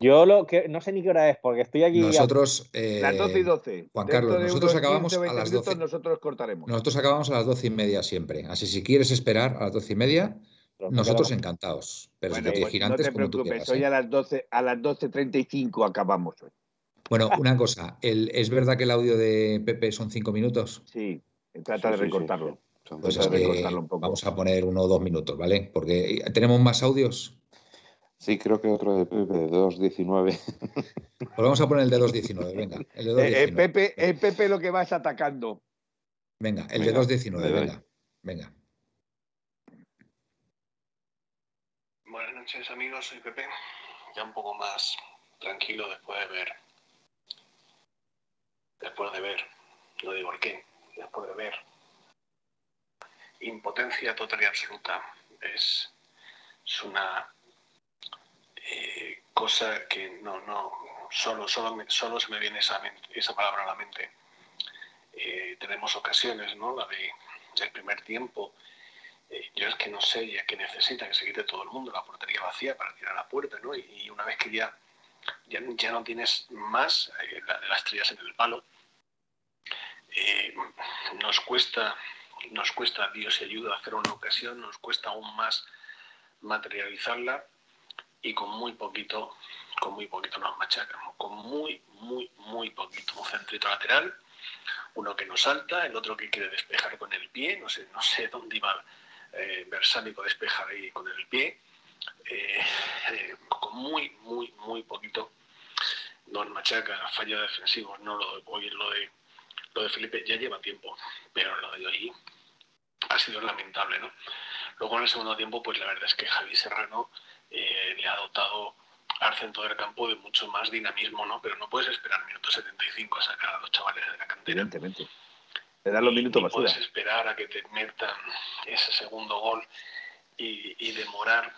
Yo lo que no sé ni qué hora es, porque estoy aquí. Nosotros. Eh, las 12 y 12. Juan Carlos, nosotros acabamos a las 12. Nosotros cortaremos. Nosotros acabamos a las 12 y media siempre. Así si quieres esperar a las 12 y media, nosotros encantados. Pero si te pues gigantes, no te como preocupes, hoy ¿eh? a las 12, a las 12.35 acabamos hoy. Bueno, una cosa, ¿es verdad que el audio de Pepe son 5 minutos? Sí, trata de recortarlo. Pues es que vamos a poner uno o dos minutos, ¿vale? Porque tenemos más audios. Sí, creo que otro de Pepe de 2.19. Pues vamos a poner el de 2.19, venga. El de 2.19. Eh, Pepe, eh, Pepe lo que vas atacando. Venga, el de 2.19, venga. Venga. Buenas noches, amigos. Soy Pepe. Ya un poco más tranquilo después de ver. Después de ver. No digo el qué. Después de ver. Impotencia total y absoluta. Es, es una eh, cosa que no, no, solo, solo, solo se me viene esa, esa palabra a la mente. Eh, tenemos ocasiones, ¿no? La de, del primer tiempo. Eh, yo es que no sé ya que necesita que se quite todo el mundo la portería vacía para tirar la puerta, ¿no? Y, una vez que ya, ya, ya no tienes más las estrellas en el palo, nos cuesta nos cuesta Dios y ayuda a hacer una ocasión, nos cuesta aún más materializarla y con muy poquito, con muy poquito nos machacamos, con muy, muy, muy poquito. Un centrito lateral, uno que nos salta, el otro que quiere despejar con el pie, no sé, no sé dónde iba eh, despejar ahí con el pie, eh, eh, con muy, muy, muy poquito nos machaca, fallo defensivo, no lo, hoy lo de lo de Felipe ya lleva tiempo, pero lo de hoy ha sido lamentable, ¿no? Luego en el segundo tiempo, pues la verdad es que Javi Serrano eh, le ha dotado al centro del campo de mucho más dinamismo, ¿no? Pero no puedes esperar minuto 75 a sacar a los chavales de la cantera. Evidentemente. Le dan los minutos más. puedes esperar a que te metan ese segundo gol y, demorar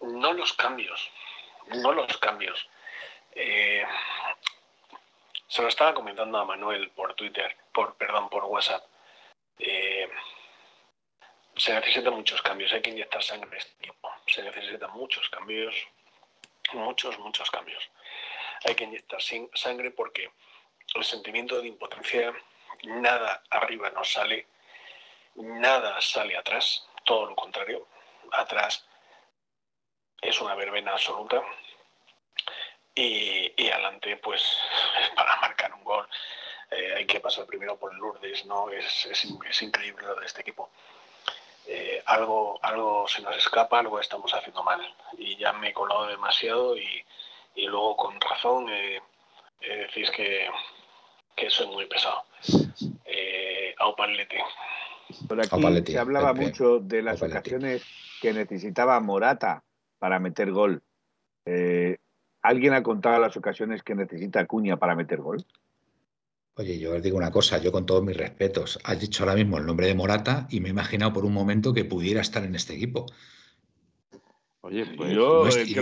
no los cambios, no los cambios. Eh, se lo estaba comentando a Manuel por Twitter, por perdón, por WhatsApp. Eh, se necesitan muchos cambios, hay que inyectar sangre este. Se necesitan muchos cambios, muchos, muchos cambios. Hay que inyectar sangre porque el sentimiento de impotencia, nada arriba nos sale, nada sale atrás, todo lo contrario, atrás es una verbena absoluta y, adelante pues para marcar un gol eh, hay que pasar primero por Lourdes, ¿no? Es, es, increíble lo de este equipo. Eh, algo, algo se nos escapa, algo estamos haciendo mal. Y ya me he colado demasiado y, y luego con razón eh, decís que, que soy muy pesado. Eh, Aupalete. Por aquí se hablaba mucho de las ocasiones que necesitaba Morata para meter gol. Eh, ¿Alguien ha contado las ocasiones que necesita Acuña para meter gol? Oye, yo os digo una cosa, yo con todos mis respetos, has dicho ahora mismo el nombre de Morata y me he imaginado por un momento que pudiera estar en este equipo. Oye, pues yo, el,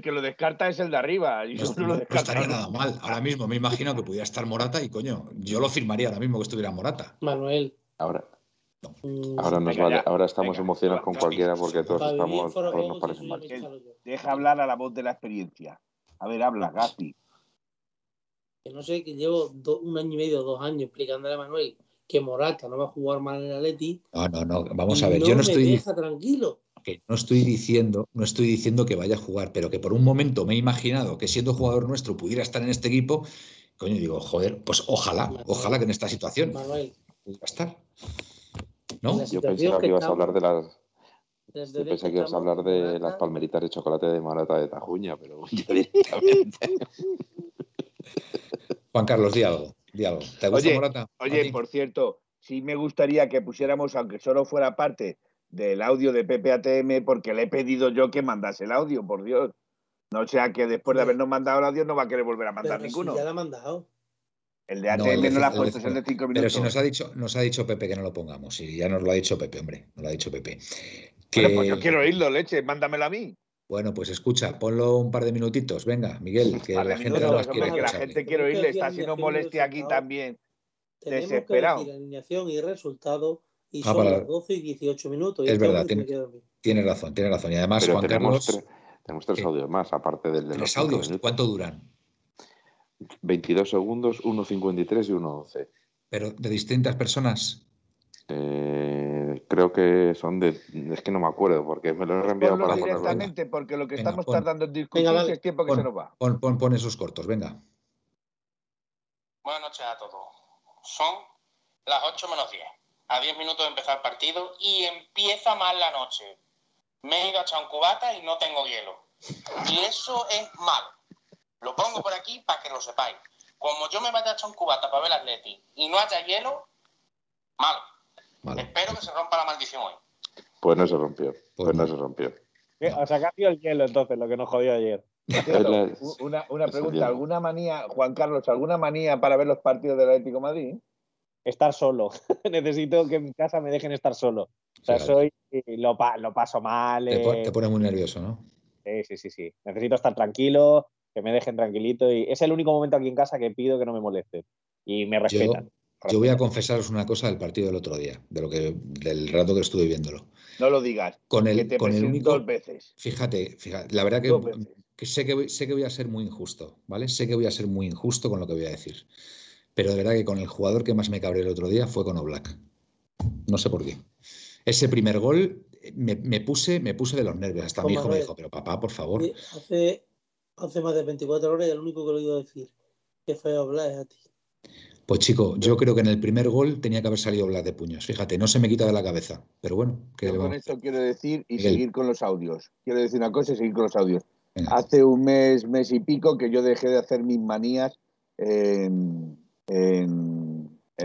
que lo descarta, es el de arriba. no, estaría nada mal. Ahora mismo me imagino que pudiera estar Morata y coño, yo lo firmaría ahora mismo que estuviera Morata. Manuel. Ahora, mm, ahora, nos vale, ahora estamos emocionados con cualquiera porque todos estamos, todos nos parecen mal. Deja hablar a la voz de la experiencia. A ver, habla, Gasti que no sé, que llevo un año y medio, dos años explicándole a Manuel que Morata no va a jugar mal en el Atleti. No, no, no, vamos a ver, yo no estoy... tranquilo. Que no estoy diciendo, no estoy diciendo que vaya a jugar, pero que por un momento me he imaginado que siendo jugador nuestro pudiera estar en este equipo, coño, digo, joder, pues ojalá, ojalá que en esta situación Manuel. pudiera estar. ¿No? Yo pensaba que, ibas a hablar de las yo pensé que ibas a hablar de las palmeritas de chocolate de Morata de Tajuña, pero yo directamente. Juan Carlos, di algo. ¿Te gusta oye, Morata? Oye, por cierto, sí me gustaría que pusiéramos, aunque solo fuera parte del audio de PPATM, porque le he pedido yo que mandase el audio, por Dios. No sea que después de habernos mandado el audio no va a querer volver a mandar ninguno. ya lo ha mandado. El de ATM no, no lo ha puesto, es el de cinco minutos. Pero si nos ha, dicho, nos ha dicho Pepe que no lo pongamos, y ya nos lo ha dicho Pepe, hombre, nos lo ha dicho Pepe. Bueno, pues yo quiero oírlo, leche, mándamelo a mí. Bueno, pues escucha, ponlo un par de minutitos. Venga, Miguel, que la gente quiere que la gente quiere oírle, está haciendo molestia aquí también. Tenemos desesperado. que decir alineación y resultado y ah, son las 12 y 18 minutos. es verdad, tiene, razón, tiene razón. Y además, Juan tenemos Carlos. tenemos tres audios más, aparte del de los audios? ¿Cuánto duran? 22 segundos, 1.53 y 1.12. ¿Pero de distintas personas? Eh, creo que son de. Es que no me acuerdo, porque me lo he reenviado para directamente, porque lo que estamos tardando en discutir es tiempo que se nos va. Pon, pon, esos cortos, venga. Buenas noches a todos. Son las 8 menos 10. A 10 minutos de empezar el partido y empieza mal la noche. Me he ido a echar un cubata y no tengo hielo. Y eso es malo. Lo pongo por aquí para que lo sepáis. Como yo me vaya a echar un cubata para ver el Atleti y no haya hielo, malo. Espero que se rompa la maldición hoy. Pues no se rompió. Pues, pues no se rompió. O sea, cambió el hielo entonces, lo que nos jodió ayer. una, una pregunta, ¿alguna manía, Juan Carlos, alguna manía para ver los partidos del Atlético Madrid? Estar solo. Necesito que en mi casa me dejen estar solo. O sea, soy lo, lo paso mal. Te, te, pone muy nervioso, ¿no? Sí, sí, sí, sí. Necesito estar tranquilo, que me dejen tranquilito y es el único momento aquí en casa que pido que no me molesten y me respetan. Yo voy a confesaros una cosa del partido del otro día, de lo que, del rato que estuve viéndolo. No lo digas. Con el, con el único. Dos veces. Fíjate, fíjate, la verdad que, sé que sé que voy a ser muy injusto, ¿vale? Sé que voy a ser muy injusto con lo que voy a decir. Pero de verdad que con el jugador que más me cabré el otro día fue con Oblak. No sé por qué. Ese primer gol me, puse, me puse de los nervios. Hasta mi hijo me dijo, pero papá, por favor. Hace, hace más de 24 horas y el único que lo iba a decir que fue Oblak es a ti. Pues chico, yo creo que en el primer gol tenía que haber salido Blas de puños. Fíjate, no se me quita de la cabeza. Pero bueno. con esto quiero decir y seguir con los audios. Quiero decir una cosa y seguir con los audios. Hace un mes, mes y pico que yo dejé de hacer mis manías en,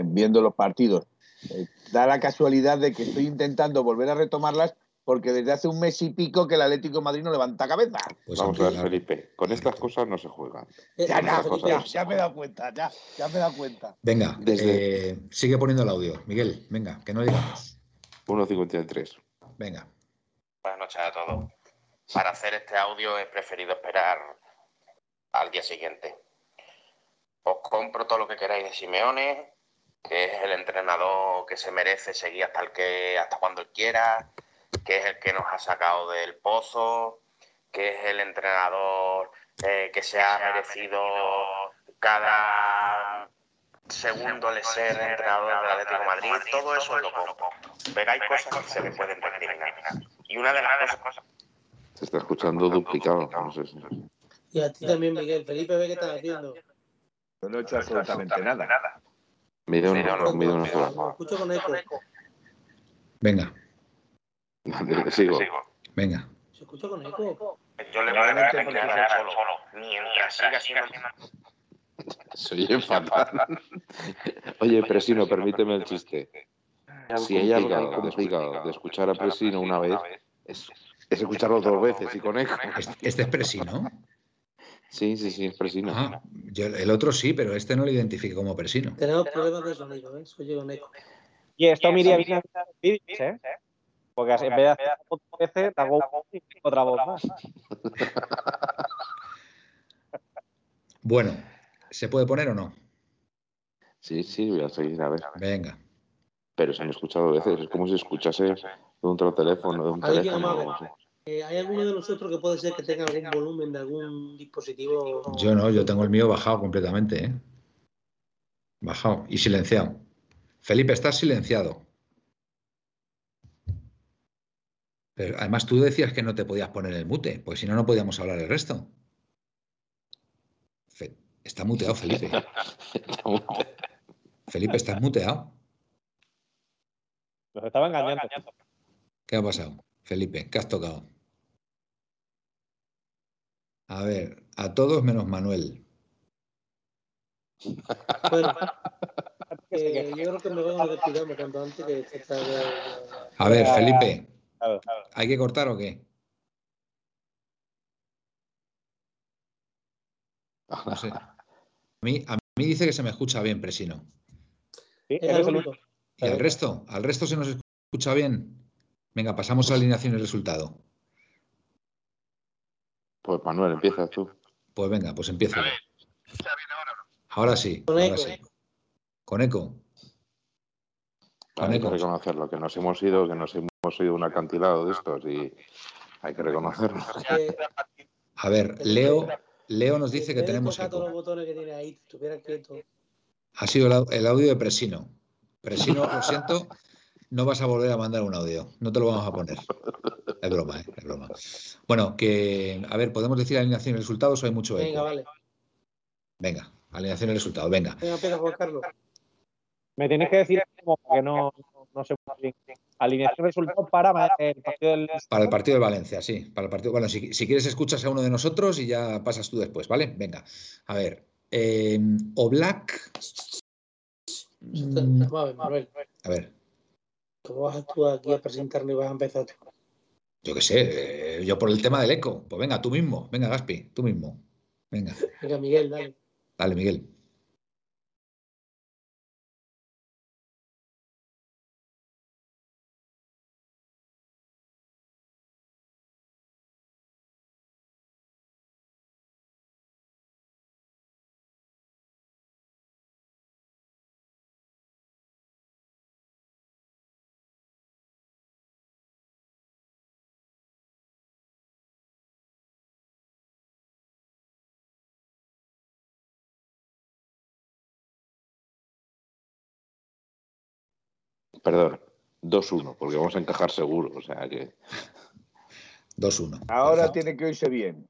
viendo los partidos. Eh, da la casualidad de que estoy intentando volver a retomarlas porque desde hace un mes y pico que el Atlético de Madrid no levanta cabeza. Pues Vamos a ver, Felipe, con estas cosas no se juegan. Eh, ya, ya, ya, me he dado cuenta, ya, ya me he dado cuenta. Venga, desde... Eh, sigue poniendo el audio. Miguel, venga, que no digamos. 1.53. Venga. Buenas noches a todos. para hacer este audio he preferido esperar al día siguiente. Os compro todo lo que queráis de Simeone, que es el entrenador que se merece seguir hasta el que hasta cuando él quiera, que es el que nos ha sacado del pozo, que es el entrenador eh, que se ha merecido cada segundo le ser entrenador del Atlético de Madrid, todo eso lo compro. Pero hay cosas que se le pueden recriminar. Y una de las cosas... Se está escuchando duplicado, no sé si... Y a ti también, Miguel. Felipe, ve qué estás haciendo. Yo no he hecho absolutamente nada. Mide una, mide una sola. Escucho con eco. Venga, Sigo. venga. ¿Se escucha con eco? Yo le voy a dar solo. Mientras siga siendo... Se oye fatal. Oye, Presino, permíteme el chiste. Si hay algo complicado de escuchar a Presino una vez, es, es escucharlo dos veces y con eco. Este, es Presino. Sí, sí, sí, es Presino. Ah, yo, el otro sí, pero este no lo identifique como Presino. Tenemos problemas de sonido, ¿eh? Se oye con eco. Y esto me iría bien vídeos, ¿eh? Porque así, en vez de hacer veces, te hago otra voz más. Bueno, ¿se puede poner o no? Sí, sí, voy a seguir a ver. Venga. Pero se han escuchado veces, es como si escuchase de un otro teléfono, de un ¿Alguien teléfono. Eh, ¿Hay alguno de nosotros que puede ser que tenga algún volumen de algún dispositivo? Yo no, yo tengo el mío bajado completamente, ¿eh? Bajado y silenciado. Felipe, estás silenciado. Pero además tú decías que no te podías poner el mute, porque si no, no podíamos hablar el resto. Fe- Está muteado, Felipe. Felipe, estás muteado. Nos estaba engañando. ¿Qué ha pasado? Felipe, ¿qué has tocado? A ver, a todos menos Manuel. Bueno, eh, yo creo que me voy a retirarme cuanto antes que se A ver, Felipe, Claro. ¿hay que cortar o qué? No sé. A mí, a mí dice que se me escucha bien, Presino. Sí, el. ¿Y al resto? ¿Al resto se nos escucha bien? Venga, pasamos a la alineación y resultado. Pues Manuel, empiezas tú. Pues venga, pues empiezo. yo. Ahora sí, Con ahora eco. sí. Con eco. Hay que ecos. reconocerlo, que nos hemos ido, que nos hemos ido un acantilado de estos y hay que reconocerlo. Eh, A ver, Leo, Leo nos dice que tenemos tocar todos los eco. botones que tiene ahí, estuviera quieto. Ha sido el, au- el audio de Presino. Presino, lo siento, no vas a volver a mandar un audio. No te lo vamos a poner. Es broma, ¿eh? Es broma. Bueno, que, a ver, ¿podemos decir alineación y resultados o hay mucho Venga, eco? vale. Venga, alineación y resultados, venga. Venga, empieza Juan Carlos. Me tienes que decir cómo, porque no, no sé muy bien. Alineación resultado para el partido del. Para el partido de Valencia, sí. Para el partido. Bueno, si, si quieres, escuchas a uno de nosotros y ya pasas tú después, ¿vale? Venga. A ver. Eh. Mm, Vamos a ver, Manuel. A ver, ¿Cómo vas tú aquí a presentarme y vas a empezar tú? yo qué sé. eh, yo por el tema del eco. Pues venga, tú mismo. Venga, Gaspi, tú mismo. Venga, Venga, Miguel, dale. dale, Miguel. Perdón, 2-1, porque vamos a encajar seguro. O sea que 2-1. Ahora Perfecto. tiene que oírse bien.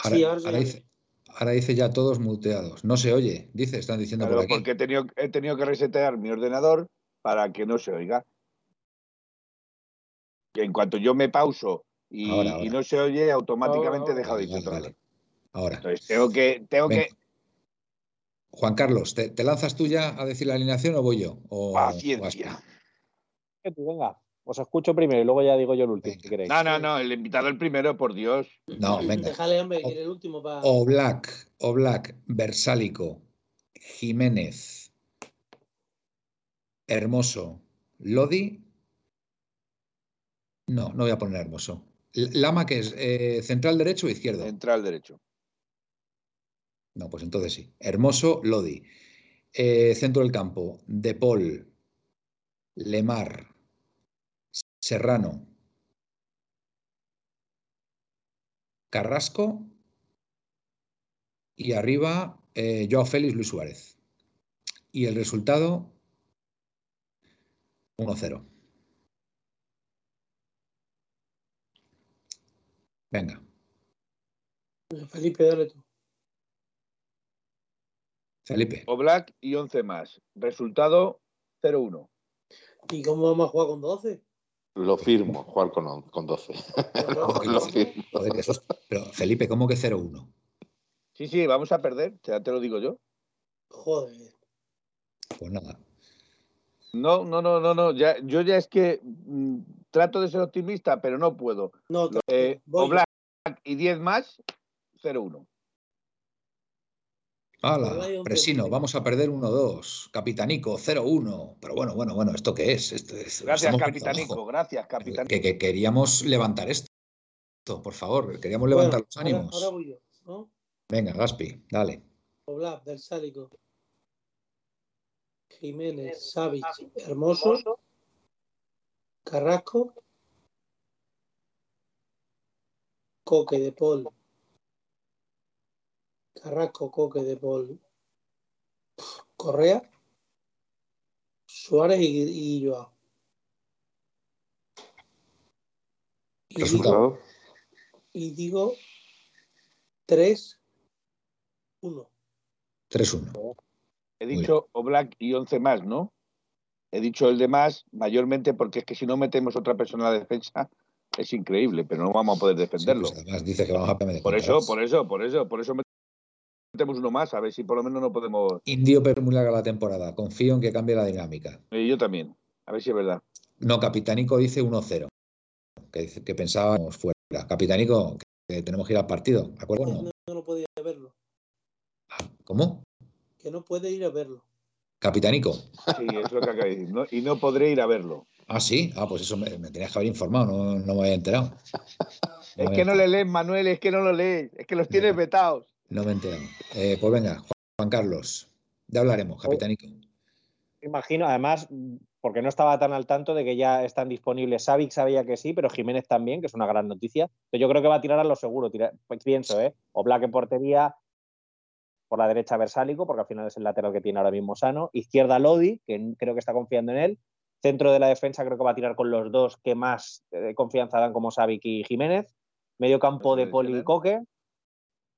Ahora, Sí, ahora sí, ahora ya. dice, ahora dice ya todos muteados. No se oye, dice, están diciendo Claro, por aquí. porque he tenido, he tenido que resetear mi ordenador para que no se oiga. Y en cuanto yo me pauso y, Ahora, ahora. y no se oye, automáticamente Ahora, deja de Vale, vale, controlar. vale. Ahora. Entonces tengo que, tengo que Juan Carlos, ¿te, te lanzas tú ya a decir la alineación o voy yo? O, o paciencia. Tú, Venga, os escucho primero y luego ya digo yo el último, si queréis. No, no, no, el invitado el primero, por Dios. No, venga. Déjale, hombre, que el último para. Oblak, Oblak, Versálico, Jiménez, Hermoso, Lodi. No, no voy a poner Hermoso. Lama, que es eh, central derecho o izquierdo. Central derecho. No, pues entonces sí. Hermoso, Lodi. Eh, centro del campo, De Paul, Lemar, Serrano, Carrasco y arriba eh, Joao Félix, Luis Suárez. Y el resultado 1-0. Venga. Felipe, dale tú. Felipe. O Black y 11 más. Resultado 0-1. ¿Y cómo vamos a jugar con 12? Lo firmo, jugar con, con 12. Lo firmo. pero Felipe, ¿cómo que 0-1? Sí, sí, vamos a perder, ya te lo digo yo. Joder. Pues nada. No, no, no, no, no. Ya, yo ya es que mm, trato de ser optimista, pero no puedo. No, eh, o Black y 10 más, 0-1. Hala, Presino, vamos a perder 1-2. Capitanico, 0-1. Pero bueno, bueno, bueno, ¿esto qué es? Esto es gracias, Capitanico, gracias, Capitanico. Que, que, queríamos levantar esto, por favor, queríamos levantar los ánimos. Ahora, voy yo, ¿no? Venga, Gaspi, dale. Oblap, del Sálico. Jiménez, Savic, Hermoso, Carrasco, Coque de Paul, Carrasco, Coque de Paul, Correa, Suárez y, y Joao. Y digo, y digo 3 1. 3-1. He dicho Oblak y 11 más, ¿no? He dicho el de más mayormente porque es que si no metemos otra persona a la defensa es increíble, pero no vamos a poder defenderlo. Sí, pues además dice que vamos a Por eso, por eso, por eso, por eso metemos uno más, a ver si por lo menos no podemos. Indio pero muy larga la temporada. Confío en que cambie la dinámica. Y yo también. A ver si es verdad. No, Capitánico dice 1-0. Que, dice que pensábamos fuera. Capitánico, que tenemos que ir al partido. ¿De acuerdo? No, no, no, no podía verlo. ¿Cómo? Que no puede ir a verlo. Capitánico. Sí, es lo que acaba de decir. ¿no? Y no podré ir a verlo. Ah, sí. Ah, pues eso me, me tenías que haber informado, no, no me había enterado. No es que no le lees, Manuel, es que no lo lees, es que los tienes vetados. No me he enterado. Eh, pues venga, Juan Carlos, ya hablaremos, Capitánico. Imagino, además, porque no estaba tan al tanto de que ya están disponibles. Savic sabía que sí, pero Jiménez también, que es una gran noticia. Pero yo creo que va a tirar a lo seguro. Tira, pues pienso, ¿eh? O Black en portería, por la derecha Versálico, porque al final es el lateral que tiene ahora mismo sano. Izquierda Lodi, que creo que está confiando en él. Centro de la defensa creo que va a tirar con los dos que más eh, confianza dan, como Savic y Jiménez. Medio campo de Policoque.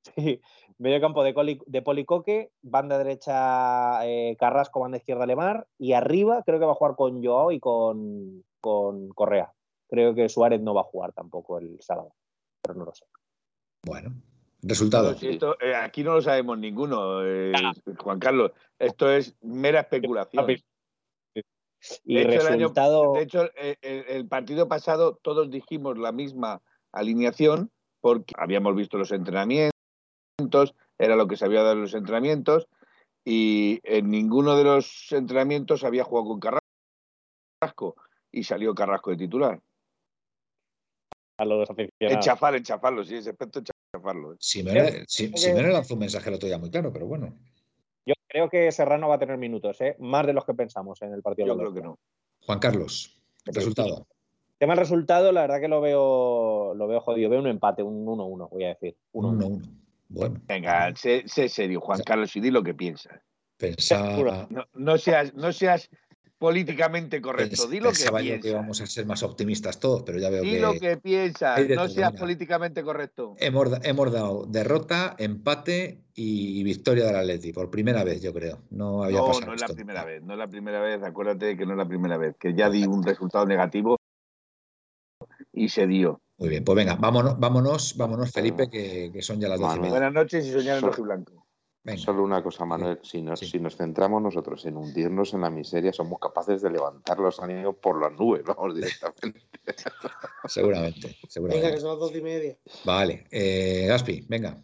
Sí, medio campo de, Coli, de Policoque. Banda derecha eh, Carrasco, banda izquierda Lemar. Y arriba creo que va a jugar con Joao y con, con Correa. Creo que Suárez no va a jugar tampoco el sábado, pero no lo sé. Bueno, Resultado. Si esto, eh, aquí no lo sabemos ninguno, eh, Juan Carlos. Esto es mera especulación. Y de hecho, resultado... el, año, de hecho el, el, el, partido pasado todos dijimos la misma alineación porque habíamos visto los entrenamientos, era lo que se había dado en los entrenamientos y en ninguno de los entrenamientos había jugado con Carrasco y salió Carrasco de titular. A los Enchafar, enchafarlo, sí, ese aspecto enchafarlo. ¿eh? Si me, si, si me lanzó un mensaje el otro día muy claro, pero bueno. Yo creo que Serrano va a tener minutos, ¿eh? más de los que pensamos en el partido. Yo creo que no. Juan Carlos, resultado. El tema del resultado, la verdad que lo veo, lo veo jodido. Veo un empate, un 1-1, voy a decir. 1-1. Bueno. Venga, sé, sé, serio, Juan Carlos, y di lo que piensas. Pensaba... No, no, seas, no seas políticamente correcto. Di lo que Pensaba piensas. yo que vamos a ser más optimistas todos, pero ya veo Di que... lo que piensas, no seas políticamente correcto. Hemos, hemos dado derrota, empate y victoria del Atleti, por primera vez, yo creo. No había No, pasado no es la esto. primera vez, no es la primera vez, acuérdate que no es la primera vez, que ya di un resultado negativo y se dio. Muy bien, pues venga, vámonos, vámonos, vámonos Felipe, que, que son ya las doce y Manuel. media. Buenas noches y soñar en rojo y blanco. Venga. Solo una cosa, Manuel. Si nos, Sí. si nos centramos nosotros en hundirnos en la miseria, somos capaces de levantar los ánimos por las nubes, vamos directamente. Seguramente, Venga, seguramente. que son las dos y media. Vale, eh, Gaspi, venga.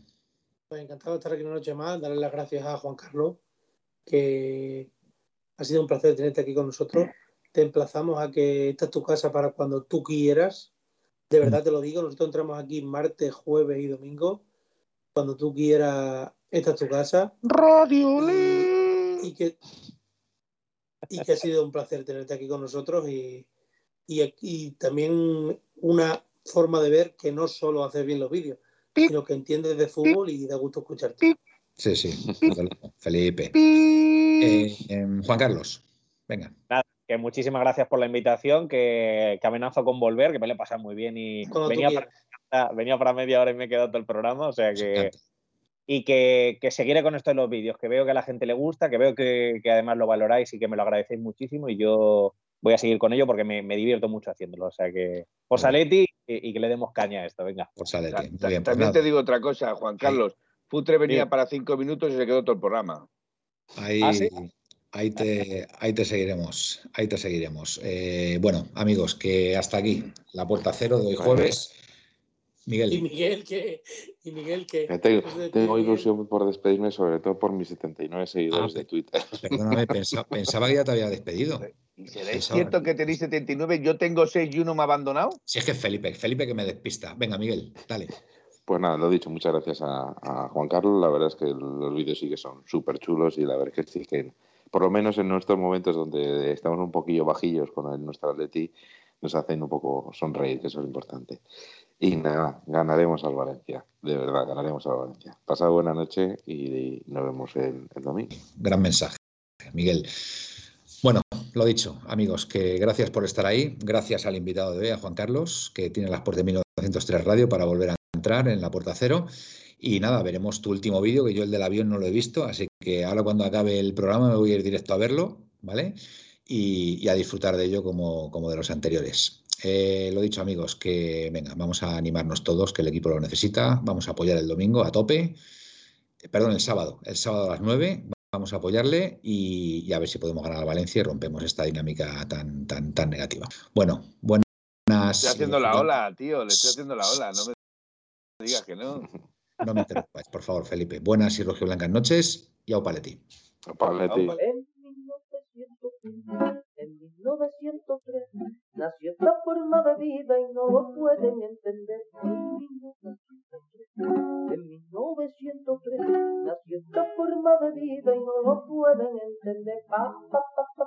Pues encantado de estar aquí una noche más, darle las gracias a Juan Carlos, que ha sido un placer tenerte aquí con nosotros. Te emplazamos a que esta es tu casa para cuando tú quieras, De verdad te lo digo, nosotros entramos aquí martes, jueves y domingo. Cuando tú quieras, esta es tu casa. Radio y, que, y que ha sido un placer tenerte aquí con nosotros y, y, también una forma de ver que no solo haces bien los vídeos, sino que entiendes de fútbol y da gusto escucharte. Sí, sí, Felipe. Eh, em, Juan Carlos, venga. Nada, que muchísimas gracias por la invitación, que, amenazo con volver, que me le pasa muy bien y venía para, venía para, media hora y me he quedado todo el programa, o sea que... Y que, seguiré con esto de los vídeos, que veo que a la gente le gusta, que veo que, además lo valoráis y que me lo agradecéis muchísimo y yo voy a seguir con ello porque me, divierto mucho haciéndolo. O sea que, por Saletti y, que le demos caña a esto, venga. Por Saletti. Pues también te digo otra cosa, Juan Carlos. Futre venía para cinco minutos y se quedó todo el programa. Ahí, ¿Ah, ahí, te, ahí te seguiremos. Ahí te seguiremos. Eh, bueno, amigos, que hasta aquí la puerta cero de hoy jueves. Miguel. Y Miguel que. Y Miguel que. Tengo, ilusión por despedirme, sobre todo por mis 79 seguidores ah, de Twitter. Perdóname, pensaba, que ya te había despedido. ¿Es cierto que tenéis 79? Yo tengo 6 y uno me ha abandonado. Si es que es Felipe, Felipe que me despista. Venga, Miguel, dale. Pues nada, lo he dicho, muchas gracias a, Juan Carlos. La verdad es que los vídeos sí que son súper chulos y la verdad es que sí que, por lo menos en nuestros momentos donde estamos un poquillo bajillos con el, nuestro Atleti, nos hacen un poco sonreír, que eso es importante. Y nada, ganaremos al Valencia, de verdad, ganaremos al Valencia. Pasad buena noche y, nos vemos el, el domingo. Gran mensaje, Miguel. Bueno, lo dicho, amigos, que gracias por estar ahí. Gracias al invitado de hoy, a Juan Carlos, que tiene las puertas de 1903 Radio para volver a entrar en la puerta cero. Y nada, veremos tu último vídeo, que yo el del avión no lo he visto, así que ahora cuando acabe el programa me voy a ir directo a verlo, ¿vale? Y, a disfrutar de ello como, como de los anteriores. Eh, lo dicho, amigos, que venga, vamos a animarnos todos, que el equipo lo necesita, vamos a apoyar el domingo a tope, eh, perdón, el sábado, el sábado a las 9, vamos a apoyarle y, a ver si podemos ganar a Valencia y rompemos esta dinámica tan, tan, tan negativa. Bueno, buenas. Estoy haciendo la ola, tío, le estoy haciendo la ola, no me digas que no. No me interrumpáis, por favor, Felipe. Buenas y rojiblancas noches y au paletti. Au. En 1903, nació esta forma de vida y no lo pueden entender. En 1903, nació esta forma de vida y no lo pueden entender. Pa, pa, pa,